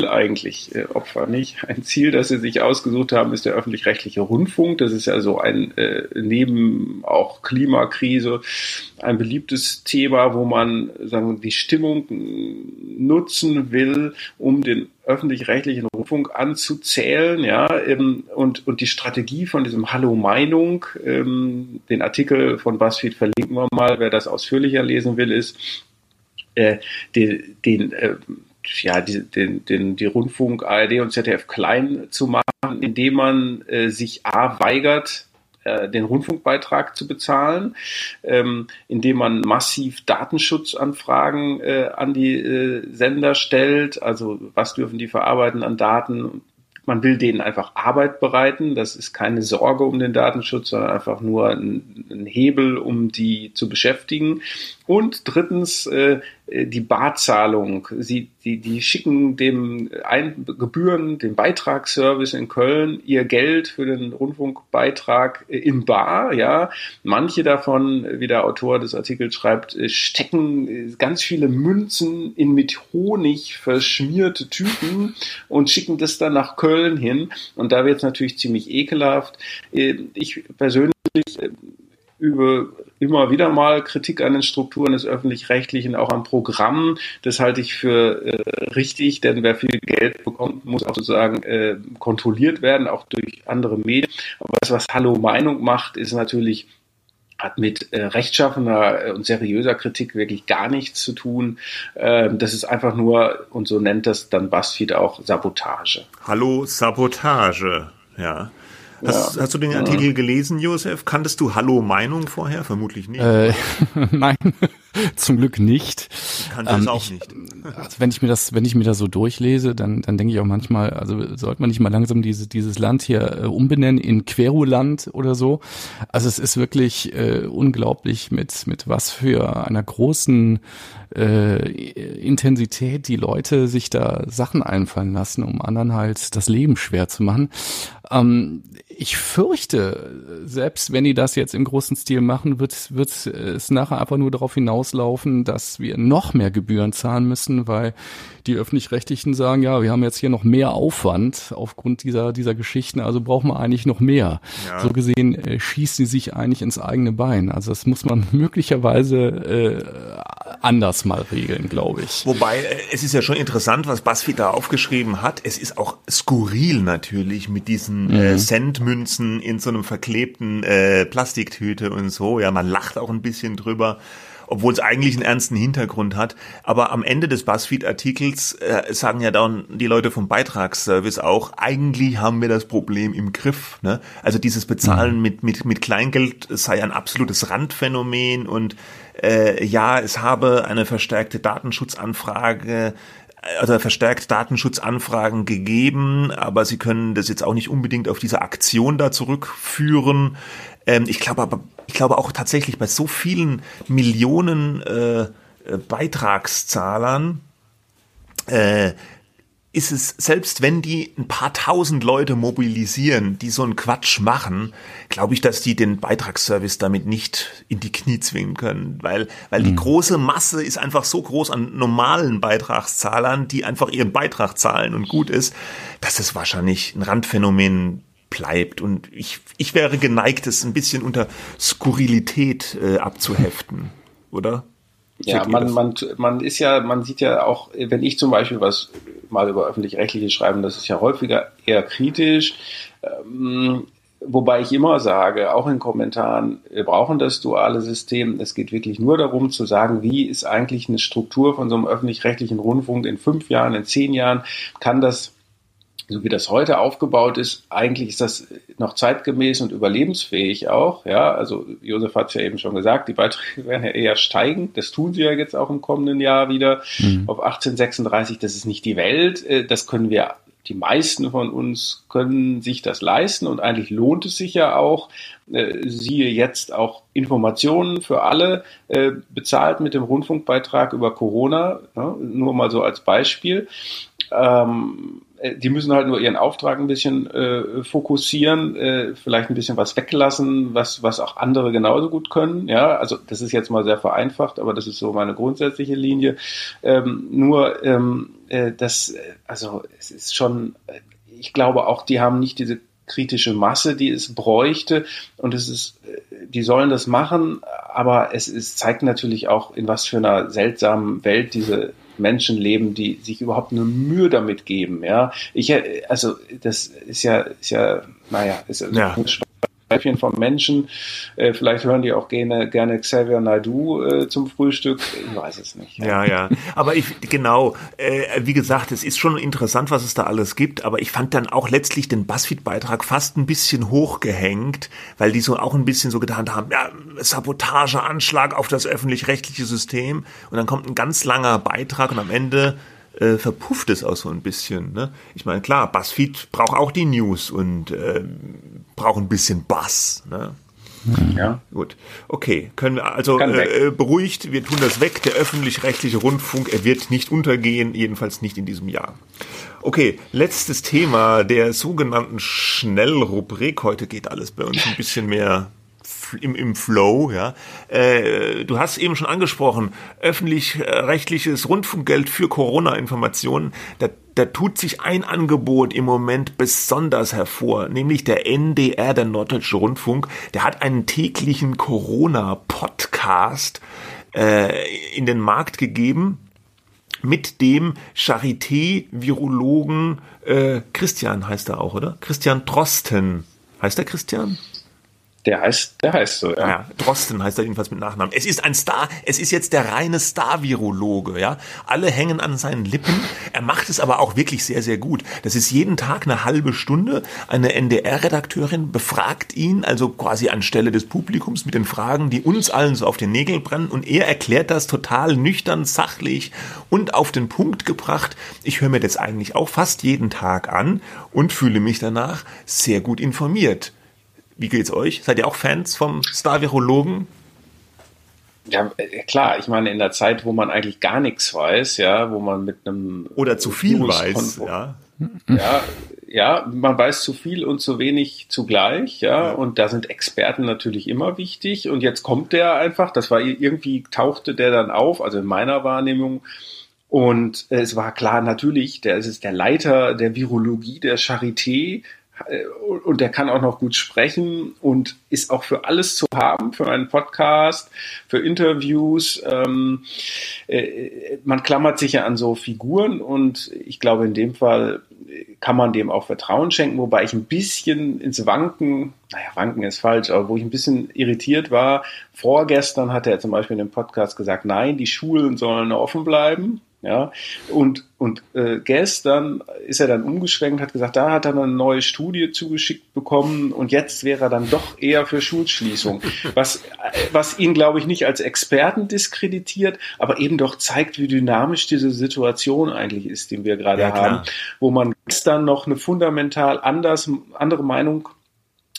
eigentlich, äh, Opfer nicht. [LAUGHS] Ein Ziel, das sie sich ausgesucht haben, ist der öffentlich-rechtliche Rundfunk. Das ist ja so ein äh, neben auch Klimakrise ein beliebtes Thema, wo man sagen die Stimmung nutzen will, um den öffentlich-rechtlichen Rundfunk anzuzählen, ja, ähm, und, und die Strategie von diesem Hallo Meinung, ähm, den Artikel von BuzzFeed verlinken wir mal, wer das ausführlicher lesen will, ist, äh, den, den äh, ja, die, den, den, die Rundfunk ARD und ZDF klein zu machen, indem man äh, sich A weigert, äh, den Rundfunkbeitrag zu bezahlen, ähm, indem man massiv Datenschutzanfragen äh, an die äh, Sender stellt, also was dürfen die verarbeiten an Daten. Man will denen einfach Arbeit bereiten. Das ist keine Sorge um den Datenschutz, sondern einfach nur ein, ein Hebel, um die zu beschäftigen. Und drittens äh, die Barzahlung. Sie, die, die schicken dem Ein Gebühren, dem Beitragsservice in Köln ihr Geld für den Rundfunkbeitrag in Bar. Ja, manche davon, wie der Autor des Artikels schreibt, äh, stecken äh, ganz viele Münzen in mit Honig verschmierte Tüten und schicken das dann nach Köln hin. Und da wird es natürlich ziemlich ekelhaft. Äh, Ich persönlich über immer wieder mal Kritik an den Strukturen des öffentlich-rechtlichen, auch an Programmen. Das halte ich für äh, richtig, denn wer viel Geld bekommt, muss auch sozusagen äh, kontrolliert werden, auch durch andere Medien. Aber das, was Hallo Meinung macht, ist natürlich hat mit äh, rechtschaffener und seriöser Kritik wirklich gar nichts zu tun. Ähm, das ist einfach nur, und so nennt das dann BuzzFeed auch, Sabotage. Hallo Sabotage, ja. Hast, ja. hast du den Artikel gelesen, Josef? Kanntest du Hallo Meinung vorher? Vermutlich nicht. Äh, [LAUGHS] nein, [LAUGHS] zum Glück nicht. Ich kannte ähm, es auch ich, nicht. Also wenn ich mir das, wenn ich mir das so durchlese, dann, dann denke ich auch manchmal, also sollte man nicht mal langsam diese, dieses Land hier äh, umbenennen in Queruland oder so. Also es ist wirklich äh, unglaublich mit, mit was für einer großen äh, Intensität die Leute sich da Sachen einfallen lassen, um anderen halt das Leben schwer zu machen. Ähm, ich fürchte, selbst wenn die das jetzt im großen Stil machen, wird, wird es nachher einfach nur darauf hinauslaufen, dass wir noch mehr Gebühren zahlen müssen, weil die öffentlich-rechtlichen sagen, ja, wir haben jetzt hier noch mehr Aufwand aufgrund dieser, dieser Geschichten, also brauchen wir eigentlich noch mehr. Ja. So gesehen äh, schießen sie sich eigentlich ins eigene Bein. Also das muss man [LAUGHS] möglicherweise äh, anders mal regeln, glaube ich. Wobei, äh, es ist ja schon interessant, was BuzzFeed da aufgeschrieben hat. Es ist auch skurril natürlich mit diesen äh, mhm. äh, Centmünzen in so einem verklebten äh, Plastiktüte und so. Ja, man lacht auch ein bisschen drüber obwohl es eigentlich einen ernsten Hintergrund hat. Aber am Ende des BuzzFeed-Artikels äh, sagen ja dann die Leute vom Beitragsservice auch, eigentlich haben wir das Problem im Griff. Ne? Also dieses Bezahlen mhm. mit, mit, mit Kleingeld sei ein absolutes Randphänomen und äh, ja, es habe eine verstärkte Datenschutzanfrage also verstärkt Datenschutzanfragen gegeben, aber sie können das jetzt auch nicht unbedingt auf diese Aktion da zurückführen. Ähm, ich glaube aber, ich glaube auch tatsächlich bei so vielen Millionen äh, äh, Beitragszahlern äh, ist es, selbst wenn die ein paar tausend Leute mobilisieren, die so einen Quatsch machen, glaube ich, dass die den Beitragsservice damit nicht in die Knie zwingen können, weil, weil mhm. die große Masse ist einfach so groß an normalen Beitragszahlern, die einfach ihren Beitrag zahlen und gut ist, dass es wahrscheinlich ein Randphänomen bleibt. Und ich, ich wäre geneigt, es ein bisschen unter Skurrilität äh, abzuheften, oder? Ja, man, man, man ist ja, man sieht ja auch, wenn ich zum Beispiel was mal über öffentlich-rechtliche schreibe, das ist ja häufiger eher kritisch. Ähm, wobei ich immer sage, auch in Kommentaren, wir brauchen das duale System. Es geht wirklich nur darum zu sagen, wie ist eigentlich eine Struktur von so einem öffentlich-rechtlichen Rundfunk in fünf Jahren, in zehn Jahren, kann das so wie das heute aufgebaut ist, eigentlich ist das noch zeitgemäß und überlebensfähig auch. Ja, also Josef hat es ja eben schon gesagt, die Beiträge [LAUGHS] werden ja eher steigen. Das tun sie ja jetzt auch im kommenden Jahr wieder mhm. auf 1836. Das ist nicht die Welt. Äh, das können wir die meisten von uns können sich das leisten und eigentlich lohnt es sich ja auch. Äh, siehe jetzt auch Informationen für alle äh, bezahlt mit dem Rundfunkbeitrag über Corona, ne? nur mal so als Beispiel. Ähm, äh, die müssen halt nur ihren Auftrag ein bisschen äh, fokussieren, äh, vielleicht ein bisschen was weglassen, was, was auch andere genauso gut können. Ja, also das ist jetzt mal sehr vereinfacht, aber das ist so meine grundsätzliche Linie. Ähm, nur ähm, äh, das, also es ist schon, äh, ich glaube auch, die haben nicht diese kritische Masse, die es bräuchte. Und es ist, äh, die sollen das machen, aber es, es zeigt natürlich auch, in was für einer seltsamen Welt diese Menschen leben, die sich überhaupt nur Mühe damit geben. Ja, ich, also das ist ja, ist ja, naja, ist ja. ein Häufchen von Menschen. Äh, vielleicht hören die auch gerne, gerne Xavier Naidu äh, zum Frühstück. Ich weiß es nicht. Ja, ja. Aber ich, genau, äh, wie gesagt, es ist schon interessant, was es da alles gibt. Aber ich fand dann auch letztlich den Buzzfeed-Beitrag fast ein bisschen hochgehängt, weil die so auch ein bisschen so getan haben, ja, Sabotage, Anschlag auf das öffentlich-rechtliche System. Und dann kommt ein ganz langer Beitrag und am Ende verpufft es auch so ein bisschen. Ne? Ich meine, klar, BuzzFeed braucht auch die News und äh, braucht ein bisschen Buzz. Ne? Ja. Gut. Okay. Können wir also äh, beruhigt, wir tun das weg. Der öffentlich-rechtliche Rundfunk, er wird nicht untergehen, jedenfalls nicht in diesem Jahr. Okay, letztes Thema der sogenannten Schnellrubrik. Heute geht alles bei uns ein bisschen mehr im, im Flow. Ja, äh, du hast eben schon angesprochen, öffentlich-rechtliches Rundfunkgeld für Corona-Informationen. Da, da tut sich ein Angebot im Moment besonders hervor, nämlich der NDR, der Norddeutsche Rundfunk. Der hat einen täglichen Corona-Podcast äh, in den Markt gegeben mit dem Charité-Virologen äh, Christian heißt er auch, oder? Christian Drosten. Heißt er Christian? Der heißt, der heißt so, ja. ja. Drosten heißt er jedenfalls mit Nachnamen. Es ist ein Star, es ist jetzt der reine Star-Virologe, ja. Alle hängen an seinen Lippen. Er macht es aber auch wirklich sehr, sehr gut. Das ist jeden Tag eine halbe Stunde. Eine NDR-Redakteurin befragt ihn, also quasi anstelle des Publikums mit den Fragen, die uns allen so auf den Nägeln brennen. Und er erklärt das total nüchtern, sachlich und auf den Punkt gebracht. Ich höre mir das eigentlich auch fast jeden Tag an und fühle mich danach sehr gut informiert. Wie geht's euch? Seid ihr auch Fans vom Star-Virologen? Ja, äh, klar. Ich meine, in der Zeit, wo man eigentlich gar nichts weiß, ja, wo man mit einem oder zu viel weiß, ja. Ja, ja, man weiß zu viel und zu wenig zugleich, ja, ja, und da sind Experten natürlich immer wichtig. Und jetzt kommt der einfach, das war irgendwie tauchte der dann auf, also in meiner Wahrnehmung. Und es war klar, natürlich, der ist der Leiter der Virologie der Charité, und der kann auch noch gut sprechen und ist auch für alles zu haben, für einen Podcast, für Interviews. Ähm, äh, man klammert sich ja an so Figuren und ich glaube, in dem Fall kann man dem auch Vertrauen schenken, wobei ich ein bisschen ins Wanken, naja, Wanken ist falsch, aber wo ich ein bisschen irritiert war, vorgestern hat er zum Beispiel in dem Podcast gesagt, nein, die Schulen sollen offen bleiben. Ja, und, und äh, gestern ist er dann umgeschwenkt, hat gesagt, da hat er eine neue Studie zugeschickt bekommen und jetzt wäre er dann doch eher für Schulschließung. [LAUGHS] Was, was ihn, glaube ich, nicht als Experten diskreditiert, aber eben doch zeigt, wie dynamisch diese Situation eigentlich ist, die wir gerade ja, haben, wo man gestern noch eine fundamental anders, andere Meinung,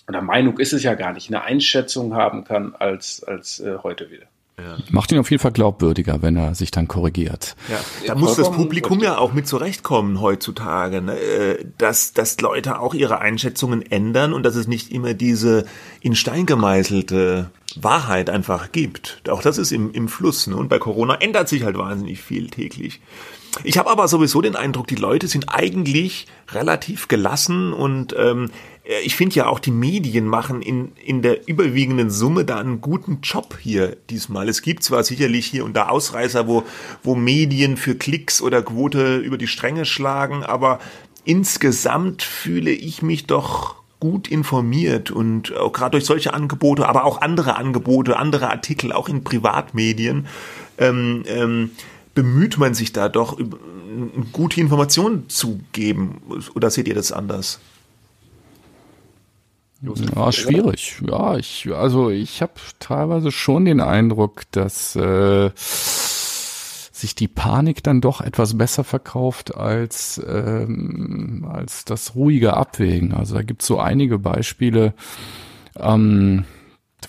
oder Meinung ist es ja gar nicht, eine Einschätzung haben kann als, als äh, heute wieder. Ja. Macht ihn auf jeden Fall glaubwürdiger, wenn er sich dann korrigiert. Ja, da muss das Publikum ja auch mit zurechtkommen heutzutage, ne? Äh, dass, dass Leute auch ihre Einschätzungen ändern und dass es nicht immer diese in Stein gemeißelte Wahrheit einfach gibt. Auch das ist im, im Fluss. Ne? Und bei Corona ändert sich halt wahnsinnig viel täglich. Ich habe aber sowieso den Eindruck, die Leute sind eigentlich relativ gelassen und ähm, ich finde ja auch die Medien machen in, in der überwiegenden Summe da einen guten Job hier diesmal. Es gibt zwar sicherlich hier und da Ausreißer, wo, wo Medien für Klicks oder Quote über die Stränge schlagen, aber insgesamt fühle ich mich doch gut informiert und auch gerade durch solche Angebote, aber auch andere Angebote, andere Artikel, auch in Privatmedien, ähm, ähm, bemüht man sich da doch, gute Informationen zu geben. Oder seht ihr das anders? Ja, schwierig. Ja, ich, also ich habe teilweise schon den Eindruck, dass äh, sich die Panik dann doch etwas besser verkauft als, ähm, als das ruhige Abwägen. Also da gibt's so einige Beispiele. Ähm,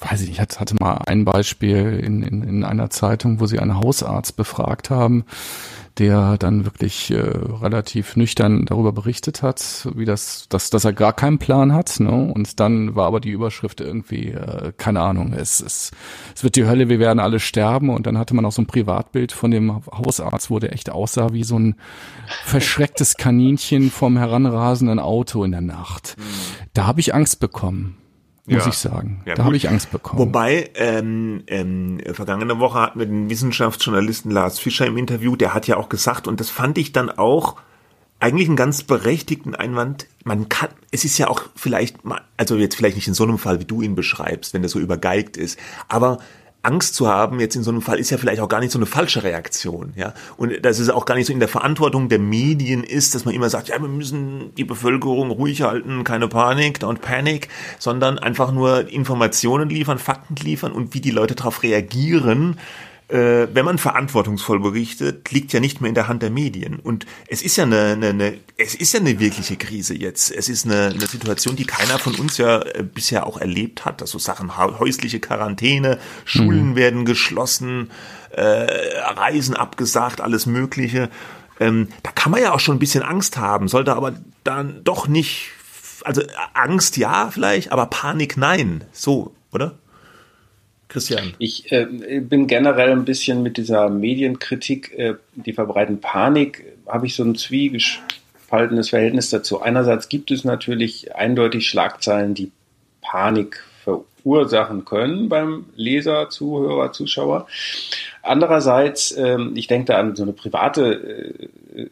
weiß ich nicht, ich hatte mal ein Beispiel in, in, in einer Zeitung, wo sie einen Hausarzt befragt haben, der dann wirklich äh, relativ nüchtern darüber berichtet hat, wie das, dass, dass er gar keinen Plan hat. Ne? Und dann war aber die Überschrift irgendwie, äh, keine Ahnung, es, es, es wird die Hölle, wir werden alle sterben. Und dann hatte man auch so ein Privatbild von dem Hausarzt, wo der echt aussah wie so ein verschrecktes Kaninchen vom heranrasenden Auto in der Nacht. Mhm. Da habe ich Angst bekommen muss ja. ich sagen. Ja, da habe ich Angst bekommen. Wobei, ähm, ähm, vergangene Woche hatten wir den Wissenschaftsjournalisten Lars Fischer im Interview, der hat ja auch gesagt, und das fand ich dann auch eigentlich einen ganz berechtigten Einwand. Man kann, es ist ja auch vielleicht, also jetzt vielleicht nicht in so einem Fall, wie du ihn beschreibst, wenn der so übergeigt ist, aber Angst zu haben, jetzt in so einem Fall, ist ja vielleicht auch gar nicht so eine falsche Reaktion, ja. Und dass es auch gar nicht so in der Verantwortung der Medien ist, dass man immer sagt, ja, wir müssen die Bevölkerung ruhig halten, keine Panik, don't panic, sondern einfach nur Informationen liefern, Fakten liefern und wie die Leute darauf reagieren, äh, wenn man verantwortungsvoll berichtet, liegt ja nicht mehr in der Hand der Medien. Und es ist ja eine, eine, eine es ist ja eine wirkliche Krise jetzt. Es ist eine, eine Situation, die keiner von uns ja äh, bisher auch erlebt hat. Also Sachen häusliche Quarantäne, Schulen mhm. werden geschlossen, äh, Reisen abgesagt, alles Mögliche. Ähm, da kann man ja auch schon ein bisschen Angst haben, sollte aber dann doch nicht, also Angst ja vielleicht, aber Panik nein. So, oder? Christian. Ich äh, bin generell ein bisschen mit dieser Medienkritik, äh, die verbreiten Panik, habe ich so ein zwiegespaltenes Verhältnis dazu. Einerseits gibt es natürlich eindeutig Schlagzeilen, die Panik verursachen können beim Leser, Zuhörer, Zuschauer. Andererseits, ähm, ich denke da an so eine private äh,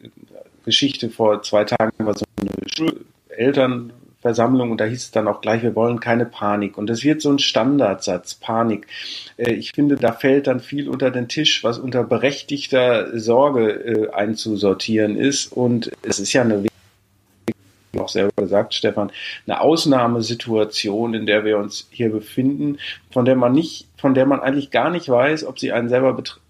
Geschichte vor zwei Tagen, war so eine Schuleltern Versammlung und da hieß es dann auch gleich, wir wollen keine Panik. Und das wird so ein Standardsatz, Panik. Äh, ich finde, da fällt dann viel unter den Tisch, was unter berechtigter Sorge äh, einzusortieren ist. Und es ist ja eine auch selber gesagt, Stefan, eine Ausnahmesituation, in der wir uns hier befinden, von der man nicht, von der man eigentlich gar nicht weiß, ob sie einen selber betrifft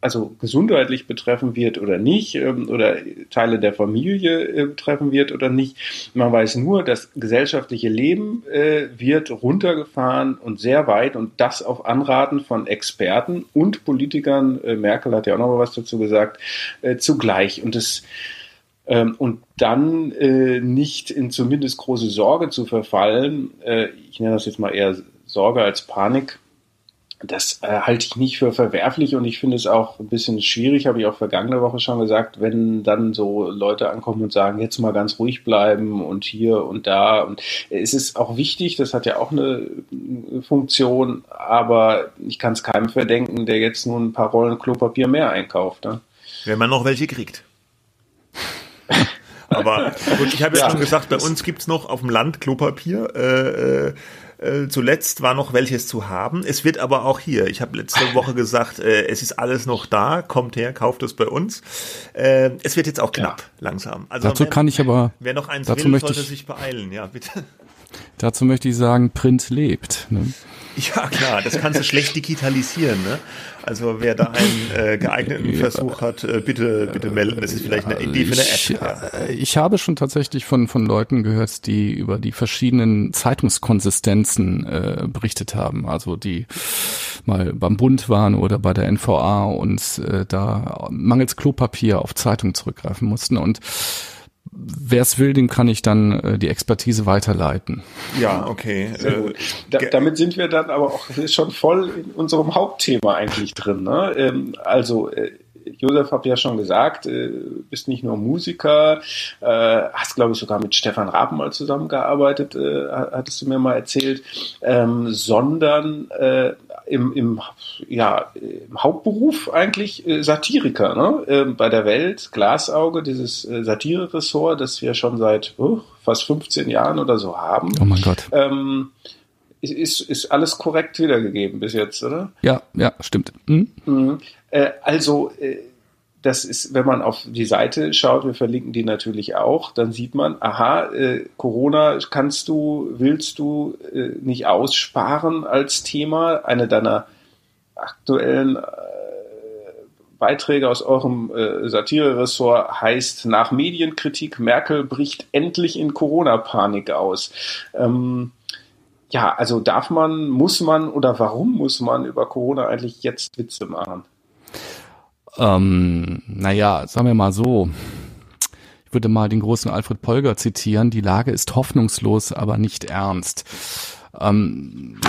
also gesundheitlich betreffen wird oder nicht, ähm, oder Teile der Familie äh, betreffen wird oder nicht. Man weiß nur, das gesellschaftliche Leben äh, wird runtergefahren und sehr weit und das auf Anraten von Experten und Politikern, äh, Merkel hat ja auch noch mal was dazu gesagt, zugleich. Und das ähm, und dann nicht in zumindest große Sorge zu verfallen, ich nenne das jetzt mal eher Sorge als Panik, das äh, halte ich nicht für verwerflich und ich finde es auch ein bisschen schwierig, habe ich auch vergangene Woche schon gesagt, wenn dann so Leute ankommen und sagen, jetzt mal ganz ruhig bleiben und hier und da. Und es ist auch wichtig, das hat ja auch eine Funktion, aber ich kann es keinem verdenken, der jetzt nur ein paar Rollen Klopapier mehr einkauft. Ne? Wenn man noch welche kriegt. [LAUGHS] Aber gut, ich habe ja, ja, schon gesagt, bei uns gibt's noch auf dem Land Klopapier. Äh, äh, äh, zuletzt war noch welches zu haben. Es wird aber auch hier, ich habe letzte [LAUGHS] Woche gesagt, äh, es ist alles noch da, kommt her, kauft es bei uns. Äh, es wird jetzt auch knapp, ja. langsam. Also dazu wer, kann ich aber, wer noch eins dazu will, möchte sollte ich, sich beeilen, ja, bitte. Dazu möchte ich sagen, Print lebt. Ne? [LAUGHS] Ja, klar, das kannst du schlecht digitalisieren. Ne? Also wer da einen äh, geeigneten Versuch hat, äh, bitte, bitte melden. Das ist vielleicht eine Idee für eine App. Ich, ja. Äh, ich habe schon tatsächlich von, von Leuten gehört, die über die verschiedenen Zeitungskonsistenzen äh, berichtet haben. Also die mal beim Bund waren oder bei der NVA und äh, da mangels Klopapier auf Zeitung zurückgreifen mussten. Und wer es will, dem kann ich dann äh, die Expertise weiterleiten. Ja, okay. Äh, da, damit sind wir dann aber auch schon voll in unserem Hauptthema eigentlich drin. Ne? Ähm, also äh, Josef hat ja schon gesagt, äh, bist nicht nur Musiker, äh, hast glaube ich sogar mit Stefan Raben mal zusammengearbeitet, äh, hattest du mir mal erzählt, ähm, sondern äh, im, im, ja, im Hauptberuf eigentlich äh, Satiriker, ne? Ähm, bei der Welt, Glasauge, dieses äh, Satire-Ressort, das wir schon seit uh, fast 15 Jahren oder so haben. Oh mein Gott. Ähm, ist, ist alles korrekt wiedergegeben bis jetzt, oder? Ja, ja, stimmt. Mhm. Mhm. Äh, also, äh, das ist, wenn man auf die Seite schaut, wir verlinken die natürlich auch, dann sieht man, aha, äh, Corona kannst du, willst du äh, nicht aussparen als Thema. Eine deiner aktuellen äh, Beiträge aus eurem äh, Satire-Ressort heißt nach Medienkritik, Merkel bricht endlich in Corona-Panik aus. Ähm, ja, also darf man, muss man oder warum muss man über Corona eigentlich jetzt Witze machen? Ähm, naja, sagen wir mal so. Ich würde mal den großen Alfred Polger zitieren. Die Lage ist hoffnungslos, aber nicht ernst. Ähm,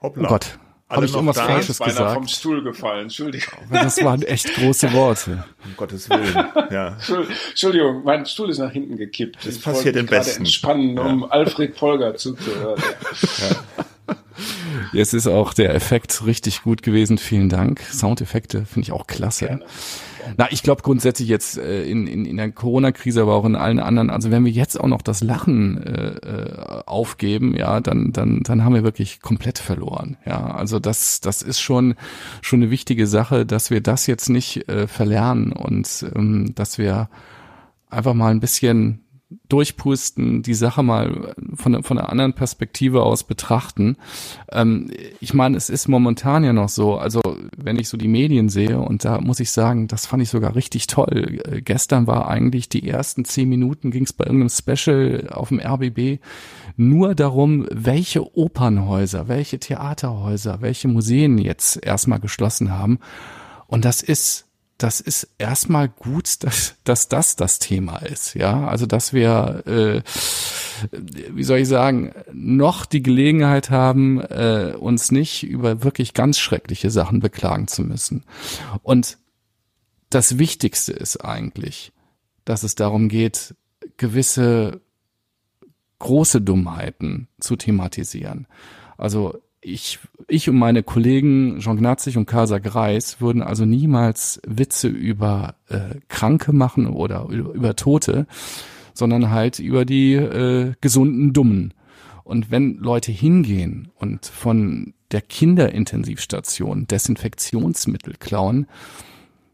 Hoppla. Oh Gott. Habe ich irgendwas Falsches gesagt? vom Stuhl gefallen, Entschuldigung. Das waren echt große Worte. Um Gottes Willen, ja. [LAUGHS] Entschuldigung, mein Stuhl ist nach hinten gekippt. Das ich passiert im Besten. entspannen, ja. um Alfred Polger zuzuhören. Ja. [LAUGHS] Jetzt ist auch der Effekt richtig gut gewesen. Vielen Dank. Soundeffekte finde ich auch klasse. Gerne. Na, ich glaube grundsätzlich jetzt äh, in, in, in der Corona-Krise, aber auch in allen anderen, also wenn wir jetzt auch noch das Lachen äh, äh, aufgeben, ja, dann, dann, dann haben wir wirklich komplett verloren. Ja, also das, das ist schon, schon eine wichtige Sache, dass wir das jetzt nicht äh, verlernen und ähm, dass wir einfach mal ein bisschen durchpusten, die Sache mal von, von einer anderen Perspektive aus betrachten. Ähm, ich meine, es ist momentan ja noch so, also wenn ich so die Medien sehe, und da muss ich sagen, das fand ich sogar richtig toll. Äh, gestern war eigentlich die ersten zehn Minuten, ging es bei irgendeinem Special auf dem RBB nur darum, welche Opernhäuser, welche Theaterhäuser, welche Museen jetzt erstmal geschlossen haben. Und das ist das ist erstmal gut, dass, dass das das Thema ist, ja. Also dass wir, äh, wie soll ich sagen, noch die Gelegenheit haben, äh, uns nicht über wirklich ganz schreckliche Sachen beklagen zu müssen. Und das Wichtigste ist eigentlich, dass es darum geht, gewisse große Dummheiten zu thematisieren. Also ich, ich und meine Kollegen Jean Gnazig und Kasa Greis würden also niemals Witze über äh, Kranke machen oder über, über Tote, sondern halt über die äh, gesunden Dummen. Und wenn Leute hingehen und von der Kinderintensivstation Desinfektionsmittel klauen,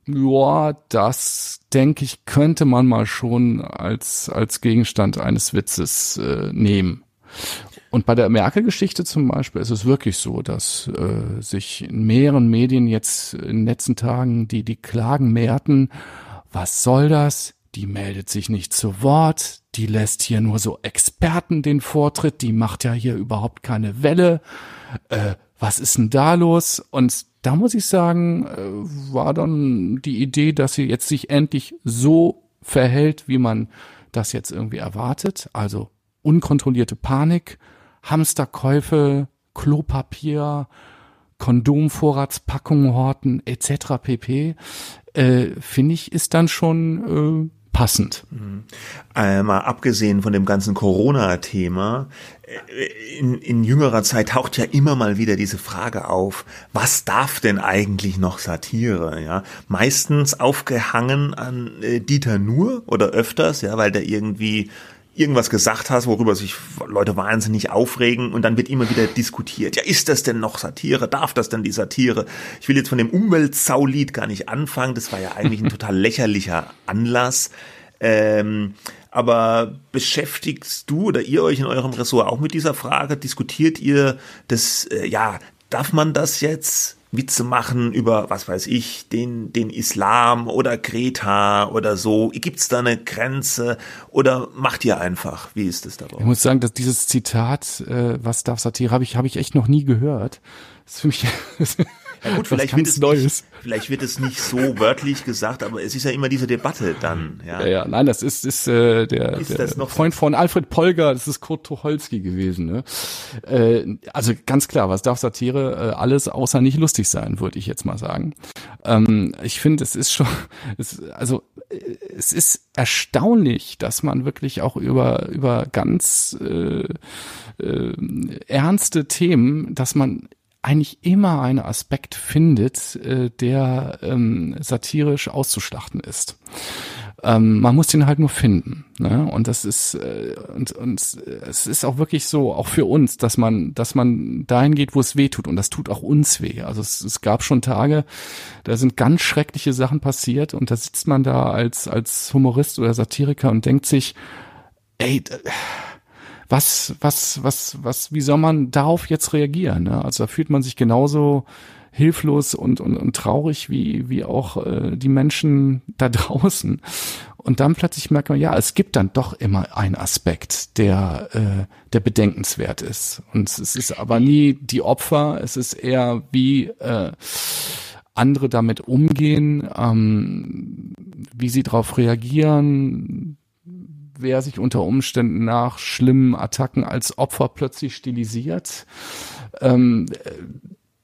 ja, das denke ich, könnte man mal schon als, als Gegenstand eines Witzes äh, nehmen. Und bei der Merkel-Geschichte zum Beispiel ist es wirklich so, dass äh, sich in mehreren Medien jetzt in den letzten Tagen die, die Klagen mehrten, was soll das? Die meldet sich nicht zu Wort, die lässt hier nur so Experten den Vortritt, die macht ja hier überhaupt keine Welle. Äh, was ist denn da los? Und da muss ich sagen, äh, war dann die Idee, dass sie jetzt sich endlich so verhält, wie man das jetzt irgendwie erwartet. Also unkontrollierte Panik, Hamsterkäufe, Klopapier, Kondomvorratspackungen horten etc. pp. Äh, Finde ich ist dann schon äh, passend. Mhm. Äh, mal abgesehen von dem ganzen Corona-Thema, äh, in, in jüngerer Zeit taucht ja immer mal wieder diese Frage auf, was darf denn eigentlich noch Satire? Ja, meistens aufgehangen an äh, Dieter Nuhr oder öfters, ja, weil der irgendwie irgendwas gesagt hast, worüber sich Leute wahnsinnig aufregen und dann wird immer wieder diskutiert. Ja, ist das denn noch Satire? Darf das denn die Satire? Ich will jetzt von dem Umweltsaulied gar nicht anfangen. Das war ja eigentlich ein [LAUGHS] total lächerlicher Anlass. Ähm, aber beschäftigst du oder ihr euch in eurem Ressort auch mit dieser Frage? Diskutiert ihr das, äh, ja, darf man das jetzt? Witze machen über, was weiß ich, den, den Islam oder Kreta oder so? Gibt's da eine Grenze oder macht ihr einfach? Wie ist es dabei? Ich muss sagen, dass dieses Zitat, äh, was darf Satire, habe ich, hab ich echt noch nie gehört. Das ist für mich [LAUGHS] Ja gut, vielleicht wird, es nicht, vielleicht wird es nicht so wörtlich gesagt, aber es ist ja immer diese Debatte dann. Ja, ja, ja nein, das ist, ist äh, der, ist der Freund von Alfred Polger, das ist Kurt Tucholsky gewesen. Ne? Äh, also ganz klar, was darf Satire? Äh, alles außer nicht lustig sein, würde ich jetzt mal sagen. Ähm, ich finde, es ist schon, [LAUGHS] es, also äh, es ist erstaunlich, dass man wirklich auch über, über ganz äh, äh, ernste Themen, dass man eigentlich immer einen Aspekt findet, äh, der ähm, satirisch auszuschlachten ist. Ähm, man muss den halt nur finden. Ne? Und das ist äh, und, und es ist auch wirklich so, auch für uns, dass man, dass man dahin geht, wo es weh tut. Und das tut auch uns weh. Also es, es gab schon Tage, da sind ganz schreckliche Sachen passiert und da sitzt man da als als Humorist oder Satiriker und denkt sich, ey, was, was, was, was, wie soll man darauf jetzt reagieren? Ne? Also da fühlt man sich genauso hilflos und, und, und traurig wie, wie auch äh, die Menschen da [LAUGHS] draußen. Und dann plötzlich merkt man, ja, es gibt dann doch immer einen Aspekt, der, äh, der bedenkenswert ist. Und es ist aber nie die Opfer, es ist eher wie äh, andere damit umgehen, ähm, wie sie darauf reagieren, wer sich unter Umständen nach schlimmen Attacken als Opfer plötzlich stilisiert. Ähm,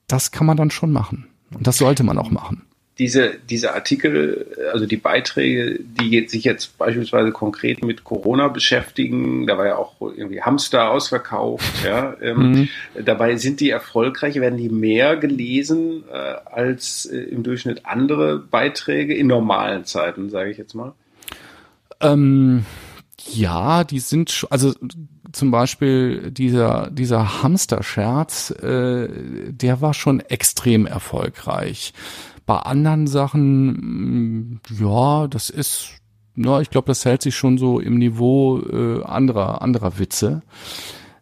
das kann man dann schon machen. Und das sollte man auch machen. Diese, diese Artikel, also die Beiträge, die sich jetzt beispielsweise konkret mit Corona beschäftigen, da war ja auch irgendwie Hamster ausverkauft, ja, ähm, mhm. dabei sind die erfolgreich, werden die mehr gelesen äh, als äh, im Durchschnitt andere Beiträge in normalen Zeiten, sage ich jetzt mal? Ähm, ja, die sind also zum Beispiel dieser, dieser Hamster-Scherz, äh, der war schon extrem erfolgreich. Bei anderen Sachen, mm, ja, das ist, ja, ich glaube, das hält sich schon so im Niveau äh, anderer, anderer Witze.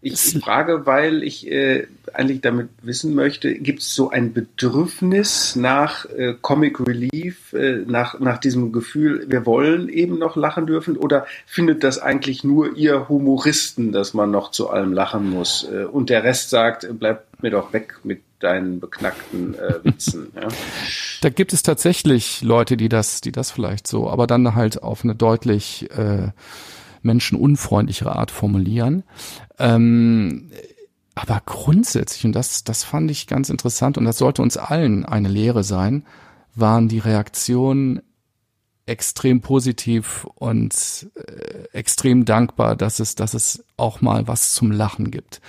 Ich, frage, weil ich äh, eigentlich damit wissen möchte, gibt es so ein Bedürfnis nach äh, Comic Relief, äh, nach, nach diesem Gefühl, wir wollen eben noch lachen dürfen, oder findet das eigentlich nur ihr Humoristen, dass man noch zu allem lachen muss äh, und der Rest sagt, bleibt mir doch weg mit deinen beknackten äh, Witzen. Ja. Da gibt es tatsächlich Leute, die das, die das vielleicht so, aber dann halt auf eine deutlich äh, menschenunfreundlichere Art formulieren. Ähm, aber grundsätzlich, und das, das fand ich ganz interessant, und das sollte uns allen eine Lehre sein, waren die Reaktionen extrem positiv und äh, extrem dankbar, dass es, dass es auch mal was zum Lachen gibt.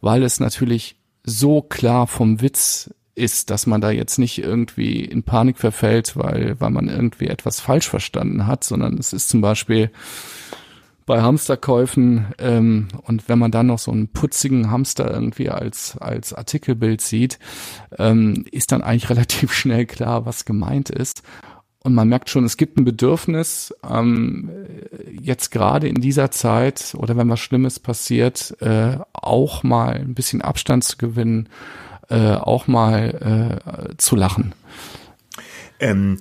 Weil es natürlich so klar vom Witz ist, dass man da jetzt nicht irgendwie in Panik verfällt, weil, weil man irgendwie etwas falsch verstanden hat, sondern es ist zum Beispiel bei Hamsterkäufen ähm, und wenn man dann noch so einen putzigen Hamster irgendwie als als Artikelbild sieht, ähm, ist dann eigentlich [LAUGHS] relativ schnell klar, was gemeint ist. Und man merkt schon, es gibt ein Bedürfnis, ähm, jetzt gerade in dieser Zeit oder wenn was Schlimmes passiert, äh, auch mal ein bisschen Abstand zu gewinnen, äh, auch mal äh, zu lachen. Ähm,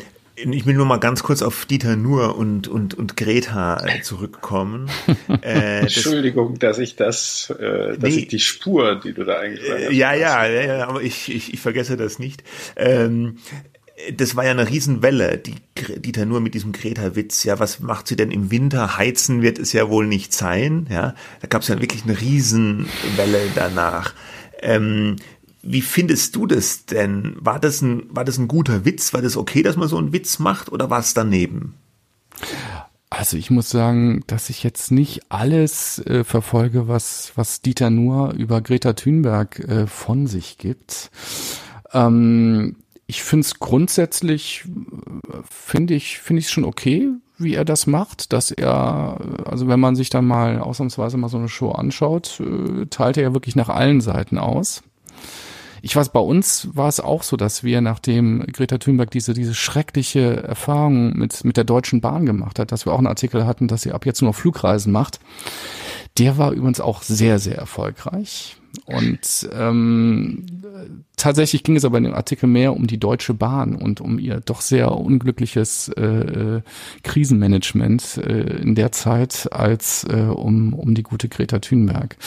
ich will nur mal ganz kurz auf Dieter Nuhr und, und, und Greta zurückkommen. [LAUGHS] Äh, Entschuldigung, dass ich das, äh, dass nee, ich die Spur, die du da eigentlich hast. Ja, ja, ja, aber ich, ich, ich vergesse das nicht. Ähm, das war ja eine Riesenwelle, die Dieter nur mit diesem Greta-Witz. Ja, was macht sie denn im Winter? Heizen wird es ja wohl nicht sein. Ja, da gab es ja wirklich eine Riesenwelle danach. Ähm, wie findest du das denn? War das ein, war das ein guter Witz? War das okay, dass man so einen Witz macht oder war es daneben? Also ich muss sagen, dass ich jetzt nicht alles äh, verfolge, was, was Dieter Nuhr über Greta Thunberg äh, von sich gibt. Ähm, ich finde es grundsätzlich, finde ich, finde ich schon okay, wie er das macht, dass er, also wenn man sich dann mal ausnahmsweise mal so eine Show anschaut, äh, teilt er ja wirklich nach allen Seiten aus. Ich weiß, bei uns war es auch so, dass wir, nachdem Greta Thunberg diese, diese schreckliche Erfahrung mit, mit der Deutschen Bahn gemacht hat, dass wir auch einen Artikel hatten, dass sie ab jetzt nur noch Flugreisen macht. Der war übrigens auch sehr, sehr erfolgreich. Und ähm, tatsächlich ging es aber in dem Artikel mehr um die Deutsche Bahn und um ihr doch sehr unglückliches äh, äh, Krisenmanagement äh, in der Zeit als äh, um, um die gute Greta Thunberg.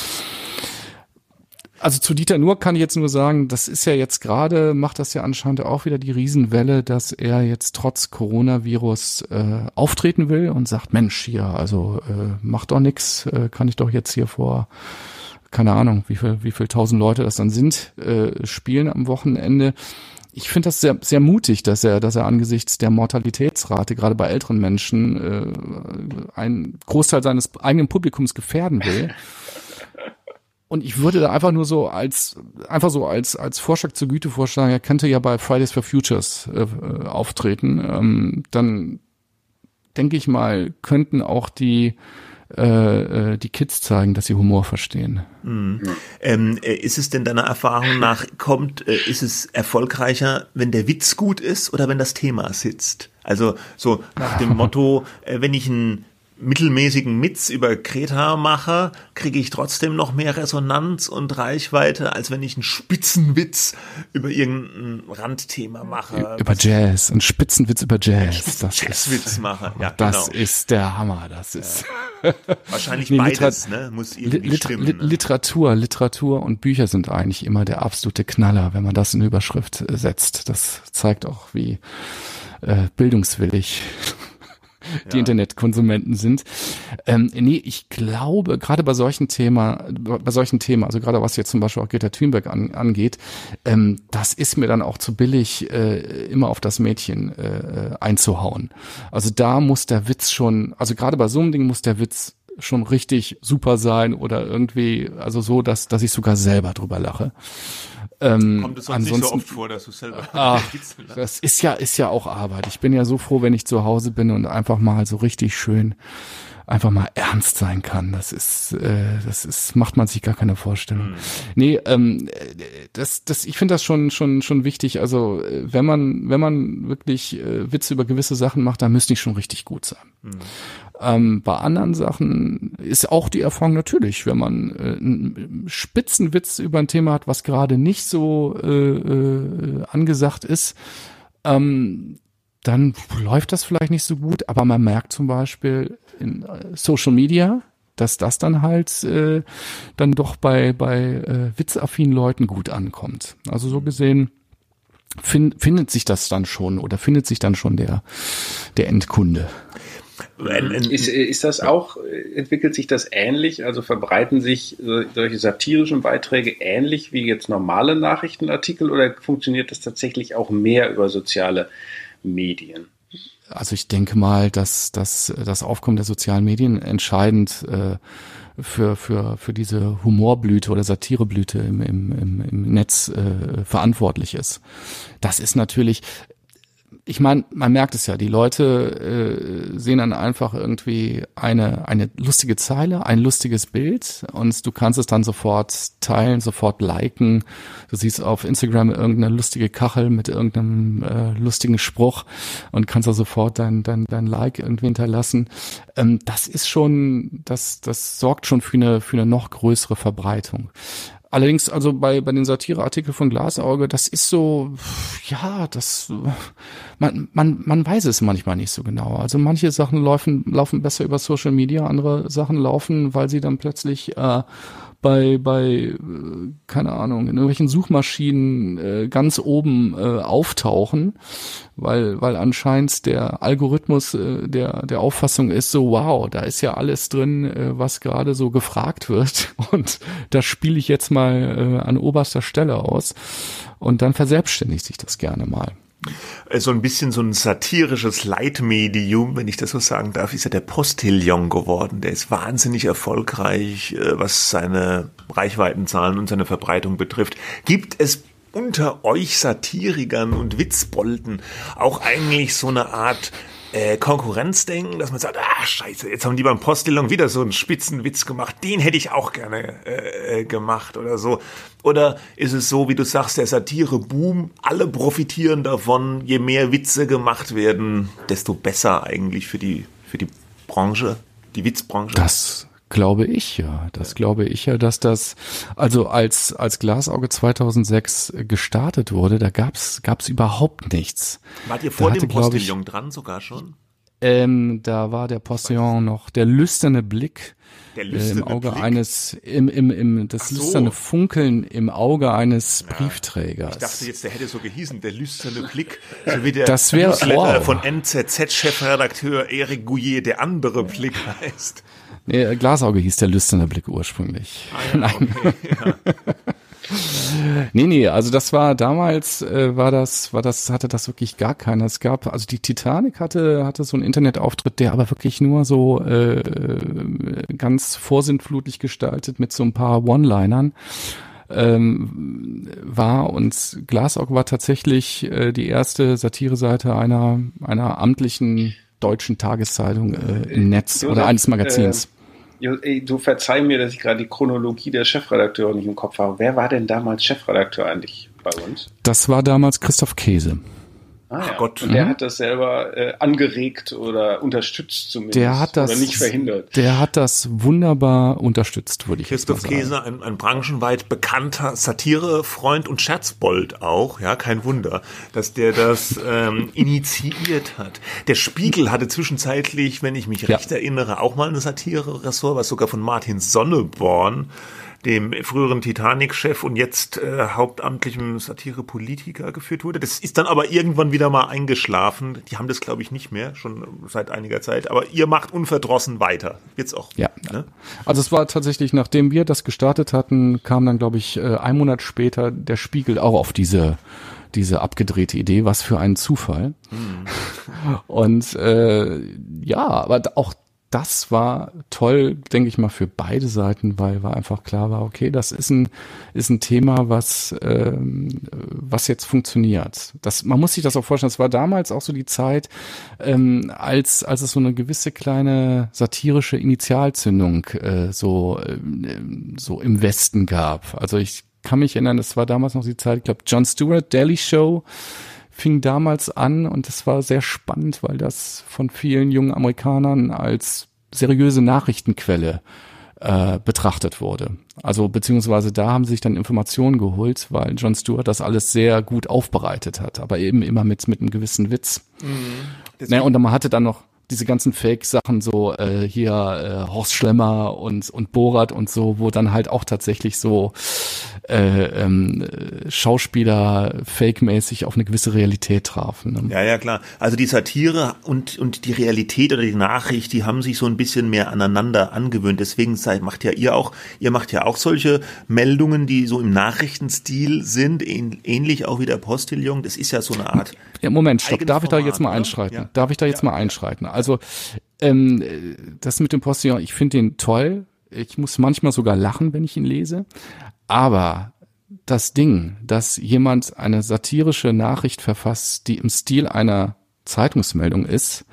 Also zu Dieter Nur kann ich jetzt nur sagen, das ist ja jetzt gerade, macht das ja anscheinend auch wieder die Riesenwelle, dass er jetzt trotz Coronavirus äh, auftreten will und sagt, Mensch, hier, also äh, macht doch nix, äh, kann ich doch jetzt hier vor keine Ahnung, wie viel, wie viel tausend Leute das dann sind, äh, spielen am Wochenende. Ich finde das sehr, sehr mutig, dass er, dass er angesichts der Mortalitätsrate, gerade bei älteren Menschen, äh, einen Großteil seines eigenen Publikums gefährden will. [LAUGHS] Und ich würde da einfach nur so als, einfach so als, als Vorschlag zur Güte vorschlagen, er könnte ja bei Fridays for Futures äh, äh auftreten. Ähm, dann denke ich mal, könnten auch die, äh, äh, die Kids zeigen, dass sie Humor verstehen. Mhm. Ähm, äh, ist es denn deiner Erfahrung nach, kommt, äh, ist es erfolgreicher, wenn der Witz gut ist oder wenn das Thema sitzt? Also so nach dem [LAUGHS] Motto, äh, wenn ich ein mittelmäßigen Mits über Kreta mache, kriege ich trotzdem noch mehr Resonanz und Reichweite, als wenn ich einen Spitzenwitz über irgendein Randthema mache. Über Jazz, einen Spitzenwitz über Jazz. Das Jazzwitz ist, mache. Ja, das genau. ist der Hammer. Das ist ja. [LAUGHS] wahrscheinlich nee, beides, ne? Muss irgendwie Liter stimmen. Ne? Literatur, Literatur und Bücher sind eigentlich immer der absolute Knaller, wenn man das in Überschrift setzt. Das zeigt auch, wie äh, bildungswillig die ja. Internetkonsumenten sind. Ähm, nee, ich glaube, gerade bei solchen Thema, bei solchen Themen, also gerade was jetzt zum Beispiel auch Greta Thunberg an, angeht, ähm, das ist mir dann auch zu billig, äh, immer auf das Mädchen äh, einzuhauen. Also da muss der Witz schon, also gerade bei so einem Ding muss der Witz schon richtig super sein oder irgendwie, also so, dass, dass ich sogar selber drüber lache. Ähm, Kommt es sonst nicht so oft vor, dass du selber [LAUGHS] [LAUGHS] ach, Das ist ja, ist ja auch Arbeit. Ich bin ja so froh, wenn ich zu Hause bin und einfach mal so richtig schön einfach mal ernst sein kann. Das ist, äh, das ist, macht man sich gar keine Vorstellung. Mhm. Nee, ähm, das, das, ich finde das schon, schon, schon wichtig. Also wenn man, wenn man wirklich äh, Witze über gewisse Sachen macht, dann müssen die schon richtig gut sein. Mhm. Ähm, bei anderen Sachen ist auch die Erfahrung natürlich, wenn man äh, einen Spitzenwitz über ein Thema hat, was gerade nicht so äh, äh, angesagt ist, ähm, dann läuft das vielleicht nicht so gut, aber man merkt zum Beispiel in äh, Social Media, dass das dann halt äh, dann doch bei, bei äh, witzaffinen Leuten gut ankommt. Also so gesehen find, findet sich das dann schon oder findet sich dann schon der, der Endkunde. Ist, ist das auch, entwickelt sich das ähnlich? Also verbreiten sich solche satirischen Beiträge ähnlich wie jetzt normale Nachrichtenartikel oder funktioniert das tatsächlich auch mehr über soziale Medien? Also ich denke mal, dass, dass das Aufkommen der sozialen Medien entscheidend äh, für, für, für diese Humorblüte oder Satireblüte im, im, im, im Netz äh, verantwortlich ist. Das ist natürlich, ich meine, man merkt es ja, die Leute äh, sehen dann einfach irgendwie eine, eine lustige Zeile, ein lustiges Bild und du kannst es dann sofort teilen, sofort liken. Du siehst auf Instagram irgendeine lustige Kachel mit irgendeinem äh, lustigen Spruch und kannst da sofort dein, dein, dein Like irgendwie hinterlassen. Ähm, das ist schon, das, das sorgt schon für eine, für eine noch größere Verbreitung. Allerdings, also bei, bei den Satireartikeln von Glasauge, das ist so, ja, das, man, man, man weiß es manchmal nicht so genau. Also manche Sachen laufen, laufen besser über Social Media, andere Sachen laufen, weil sie dann plötzlich äh, bei, bei, äh, keine Ahnung, in irgendwelchen Suchmaschinen äh, ganz oben äh, auftauchen, weil, weil anscheinend der Algorithmus äh, der, der Auffassung ist so, wow, da ist ja alles drin, äh, was gerade so gefragt wird [LAUGHS] und das spiele ich jetzt mal äh, an oberster Stelle aus und dann verselbstständigt sich das gerne mal. So ein bisschen so ein satirisches Leitmedium, wenn ich das so sagen darf, ist ja der Postillon geworden. Der ist wahnsinnig erfolgreich, äh, was seine Reichweitenzahlen und seine Verbreitung betrifft. Gibt es unter euch Satirikern und Witzbolden auch eigentlich so eine Art äh, Konkurrenzdenken, dass man sagt, ah scheiße, jetzt haben die beim Postillon wieder so einen Spitzenwitz gemacht, den hätte ich auch gerne äh, äh, gemacht oder so. Oder ist es so, wie du sagst, der Satire-Boom, alle profitieren davon, je mehr Witze gemacht werden, desto besser eigentlich für die, für die Branche, die Witzbranche? Das glaube ich ja. Das glaube ich ja, dass das, also als, als Glasauge 2006 gestartet wurde, da gab's gab's überhaupt nichts. Wart ihr vor da dem Postillon dran sogar schon? Ähm, da war der Postillon noch der lüsterne Blick. Der lüsterne äh, im Auge Blick? eines, im, im, im, das so. lüsterne Funkeln im Auge eines Briefträgers. Ich dachte jetzt, der hätte so gehießen, der lüsterne Blick, so wie der Das wär- Newsletter wow. von NZZ-Chefredakteur Eric Gouillet, der andere Blick heißt. Nee, Glasauge hieß der lüsterne Blick ursprünglich. [LAUGHS] Nein. Nee, nee, also das war damals äh, war das war das hatte das wirklich gar keiner. Es gab also die Titanic hatte hatte so einen Internetauftritt, der aber wirklich nur so äh, ganz vorsintflutlich gestaltet mit so ein paar One-Linern ähm, war und Glasauge war tatsächlich äh, die erste Satireseite einer einer amtlichen deutschen Tageszeitung äh, im Netz oder Josef, eines Magazins. Äh, ey, du verzeih mir, dass ich gerade die Chronologie der Chefredakteure nicht im Kopf habe. Wer war denn damals Chefredakteur eigentlich bei uns? Das war damals Christoph Käse. Ah, ja. Gott. Und der hat das selber äh, angeregt oder unterstützt zumindest. Der hat das Oder nicht verhindert. Der hat das wunderbar unterstützt, würde ich jetzt mal Christoph sagen. Käse, ein, ein branchenweit bekannter Satirefreund und Scherzbold auch, ja, kein Wunder, dass der das [LAUGHS] ähm, initiiert hat. Der Spiegel hatte zwischenzeitlich, wenn ich mich Ja. recht erinnere, auch mal ein Satire-Ressort, was sogar von Martin Sonneborn, dem früheren Titanic-Chef und jetzt äh, hauptamtlichem Satire-Politiker geführt wurde. Das ist dann aber irgendwann wieder mal eingeschlafen. Die haben das, glaube ich, nicht mehr, schon seit einiger Zeit. Aber ihr macht unverdrossen weiter. Jetzt auch. Ja. Ne? Also es war tatsächlich, nachdem wir das gestartet hatten, kam dann, glaube ich, äh, ein Monat später der Spiegel auch auf diese diese abgedrehte Idee, was für ein Zufall. [LAUGHS] Und äh, ja, aber auch das war toll, denke ich mal, für beide Seiten, weil, weil einfach klar war, okay, das ist ein, ist ein Thema, was, ähm, was jetzt funktioniert. Das, man muss sich das auch vorstellen, das war damals auch so die Zeit, ähm, als, als es so eine gewisse kleine satirische Initialzündung äh, so, ähm, so im Westen gab. Also ich kann mich erinnern, das war damals noch die Zeit, ich glaube, Jon Stewart, Daily Show, fing damals an und das war sehr spannend, weil das von vielen jungen Amerikanern als seriöse Nachrichtenquelle äh, betrachtet wurde. Also beziehungsweise da haben sie sich dann Informationen geholt, weil Jon Stewart das alles sehr gut aufbereitet hat, aber eben immer mit mit einem gewissen Witz. Naja, und man hatte dann noch diese ganzen Fake-Sachen, so äh, hier äh, Horst Schlemmer und, und Borat und so, wo dann halt auch tatsächlich so äh, ähm, Schauspieler fake-mäßig auf eine gewisse Realität trafen. Ne? Ja, ja, klar. Also die Satire und, und die Realität oder die Nachricht, die haben sich so ein bisschen mehr aneinander angewöhnt. Deswegen seid, macht ja ihr auch, ihr macht ja auch solche Meldungen, die so im Nachrichtenstil sind, ähnlich auch wie der Postillon. Das ist ja so eine Art. Ja, Moment, stopp. Darf ich da jetzt mal einschreiten? Ja. Darf ich da jetzt ja. mal einschreiten? Also, ähm, das mit dem Postillon, ich finde den toll. Ich muss manchmal sogar lachen, wenn ich ihn lese. Aber das Ding, dass jemand eine satirische Nachricht verfasst, die im Stil einer Zeitungsmeldung ist,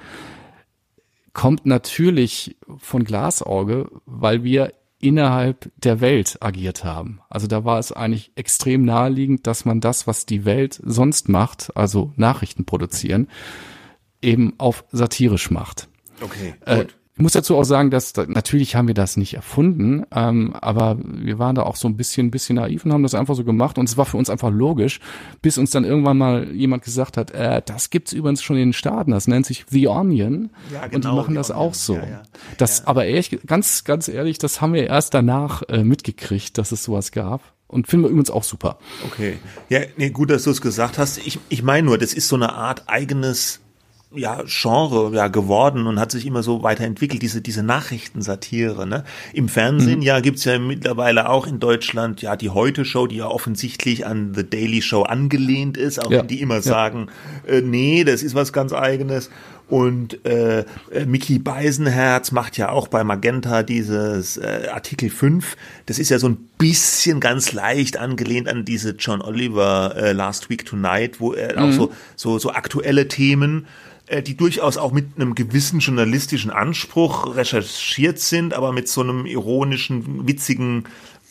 kommt natürlich von Glasauge, weil wir innerhalb der Welt agiert haben. Also da war es eigentlich extrem naheliegend, dass man das, was die Welt sonst macht, also Nachrichten produzieren, eben auf satirisch macht. Okay, äh, gut. Äh, ich muss dazu auch sagen, dass natürlich haben wir das nicht erfunden, ähm, aber wir waren da auch so ein bisschen, bisschen naiv und haben das einfach so gemacht und es war für uns einfach logisch, bis uns dann irgendwann mal jemand gesagt hat, äh, das gibt's übrigens schon in den Staaten, das nennt sich The Onion ja, genau, und die genau, machen das Onion. auch so. Ja, ja. Das, aber ehrlich, ganz, ganz ehrlich, das haben wir erst danach äh, mitgekriegt, dass es sowas gab. Und finden wir übrigens auch super. Okay. Ja, nee, gut, dass du es gesagt hast. Ich, ich meine nur, das ist so eine Art eigenes ja, Genre ja, geworden und hat sich immer so weiterentwickelt, diese, diese Nachrichtensatire. Ne? Im Fernsehen, mhm. ja, gibt's ja mittlerweile auch in Deutschland ja die Heute-Show, die ja offensichtlich an The Daily Show angelehnt ist, auch ja. wenn die immer ja. sagen, äh, nee, das ist was ganz eigenes. Und äh, äh, Mickey Beisenherz macht ja auch bei Magenta dieses äh, Artikel 5. Das ist ja so ein bisschen ganz leicht angelehnt an diese John Oliver äh, Last Week Tonight, wo er mhm. auch so, so, so aktuelle Themen die durchaus auch mit einem gewissen journalistischen Anspruch recherchiert sind, aber mit so einem ironischen, witzigen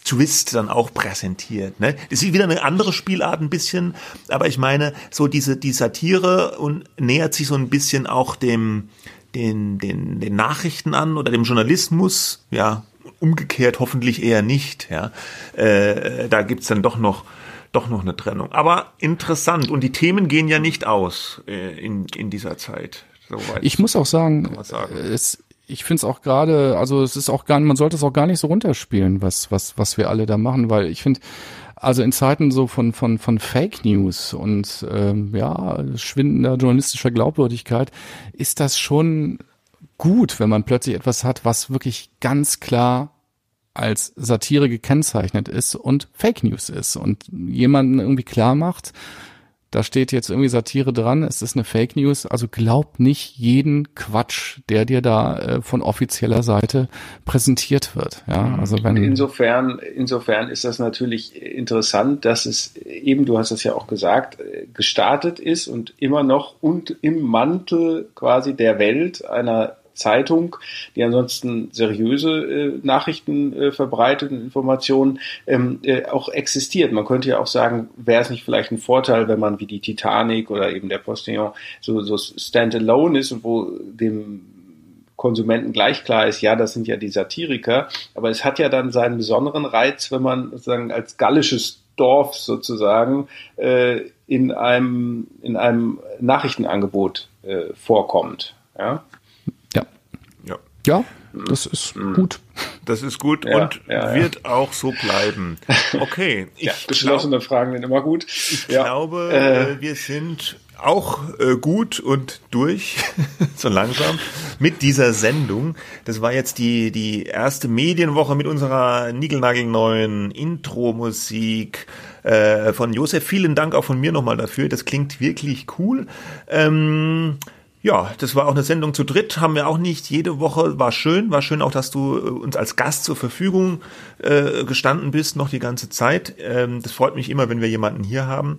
Twist dann auch präsentiert. Ne? Das ist wieder eine andere Spielart ein bisschen, aber ich meine, so diese die Satire und nähert sich so ein bisschen auch dem den, den, den Nachrichten an oder dem Journalismus, ja, umgekehrt hoffentlich eher nicht, ja. Äh, da gibt's dann doch noch doch noch eine Trennung. Aber interessant. Und die Themen gehen ja nicht aus äh, in, in dieser Zeit. Soweit ich muss auch sagen, sagen. es, ich finde es auch gerade, also es ist auch gar, man sollte es auch gar nicht so runterspielen, was, was, was wir alle da machen, weil ich finde, also in Zeiten so von, von, von Fake News und ähm, ja, schwindender journalistischer Glaubwürdigkeit ist das schon gut, wenn man plötzlich etwas hat, was wirklich ganz klar als Satire gekennzeichnet ist und Fake News ist und jemanden irgendwie klar macht, da steht jetzt irgendwie Satire dran, es ist eine Fake News, also glaub nicht jeden Quatsch, der dir da äh, von offizieller Seite präsentiert wird. Ja, mhm. also wenn insofern, insofern ist das natürlich interessant, dass es eben, du hast es ja auch gesagt, äh, gestartet ist und immer noch und im Mantel quasi der Welt einer Zeitung, die ansonsten seriöse äh, Nachrichten äh, verbreitet und Informationen ähm, äh, auch existiert. Man könnte ja auch sagen, wäre es nicht vielleicht ein Vorteil, wenn man wie die Titanic oder eben der Postillon so, so standalone ist und wo dem Konsumenten gleich klar ist, ja, das sind ja die Satiriker, aber es hat ja dann seinen besonderen Reiz, wenn man sozusagen als gallisches Dorf sozusagen äh, in einem in einem Nachrichtenangebot äh, vorkommt. Ja? Ja, das ist mhm. gut. Das ist gut ja, und ja, wird ja. auch so bleiben. Okay. [LAUGHS] Ich geschlossene glaub, Fragen sind immer gut. Ich glaube, äh, wir sind auch äh, gut und durch, [LAUGHS] so langsam, mit dieser Sendung. Das war jetzt die, die erste Medienwoche mit unserer niegelnagelneuen Intro-Musik äh, von Josef. Vielen Dank auch von mir nochmal dafür. Das klingt wirklich cool. Ähm, ja, das war auch eine Sendung zu dritt, haben wir auch nicht jede Woche, war schön, war schön auch, dass du äh, uns als Gast zur Verfügung äh, gestanden bist, noch die ganze Zeit. Ähm, das freut mich immer, wenn wir jemanden hier haben.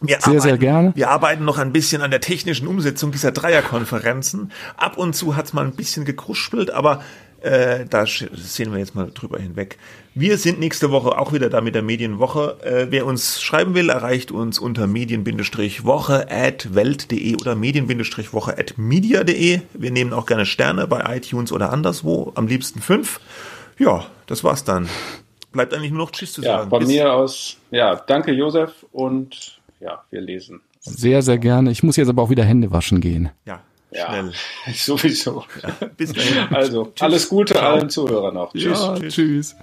Wir sehr, arbeiten, sehr gerne. Wir arbeiten noch ein bisschen an der technischen Umsetzung dieser Dreierkonferenzen. Ab und zu hat's mal ein bisschen gekruspelt, aber äh, da sehen wir jetzt mal drüber hinweg. Wir sind nächste Woche auch wieder da mit der Medienwoche. Äh, wer uns schreiben will, erreicht uns unter medien-woche at welt.de oder medien-woche at media.de. Wir nehmen auch gerne Sterne bei iTunes oder anderswo, am liebsten fünf. Ja, das war's dann. Bleibt eigentlich nur noch Tschüss zu ja, sagen. Von Bis mir aus, ja, danke Josef und ja, wir lesen. Sehr, sehr gerne. Ich muss jetzt aber auch wieder Hände waschen gehen. Ja, Ja, schnell. [LAUGHS] sowieso. Bis dahin. Also, alles Gute allen Zuhörern noch. Tschüss. Ja, tschüss.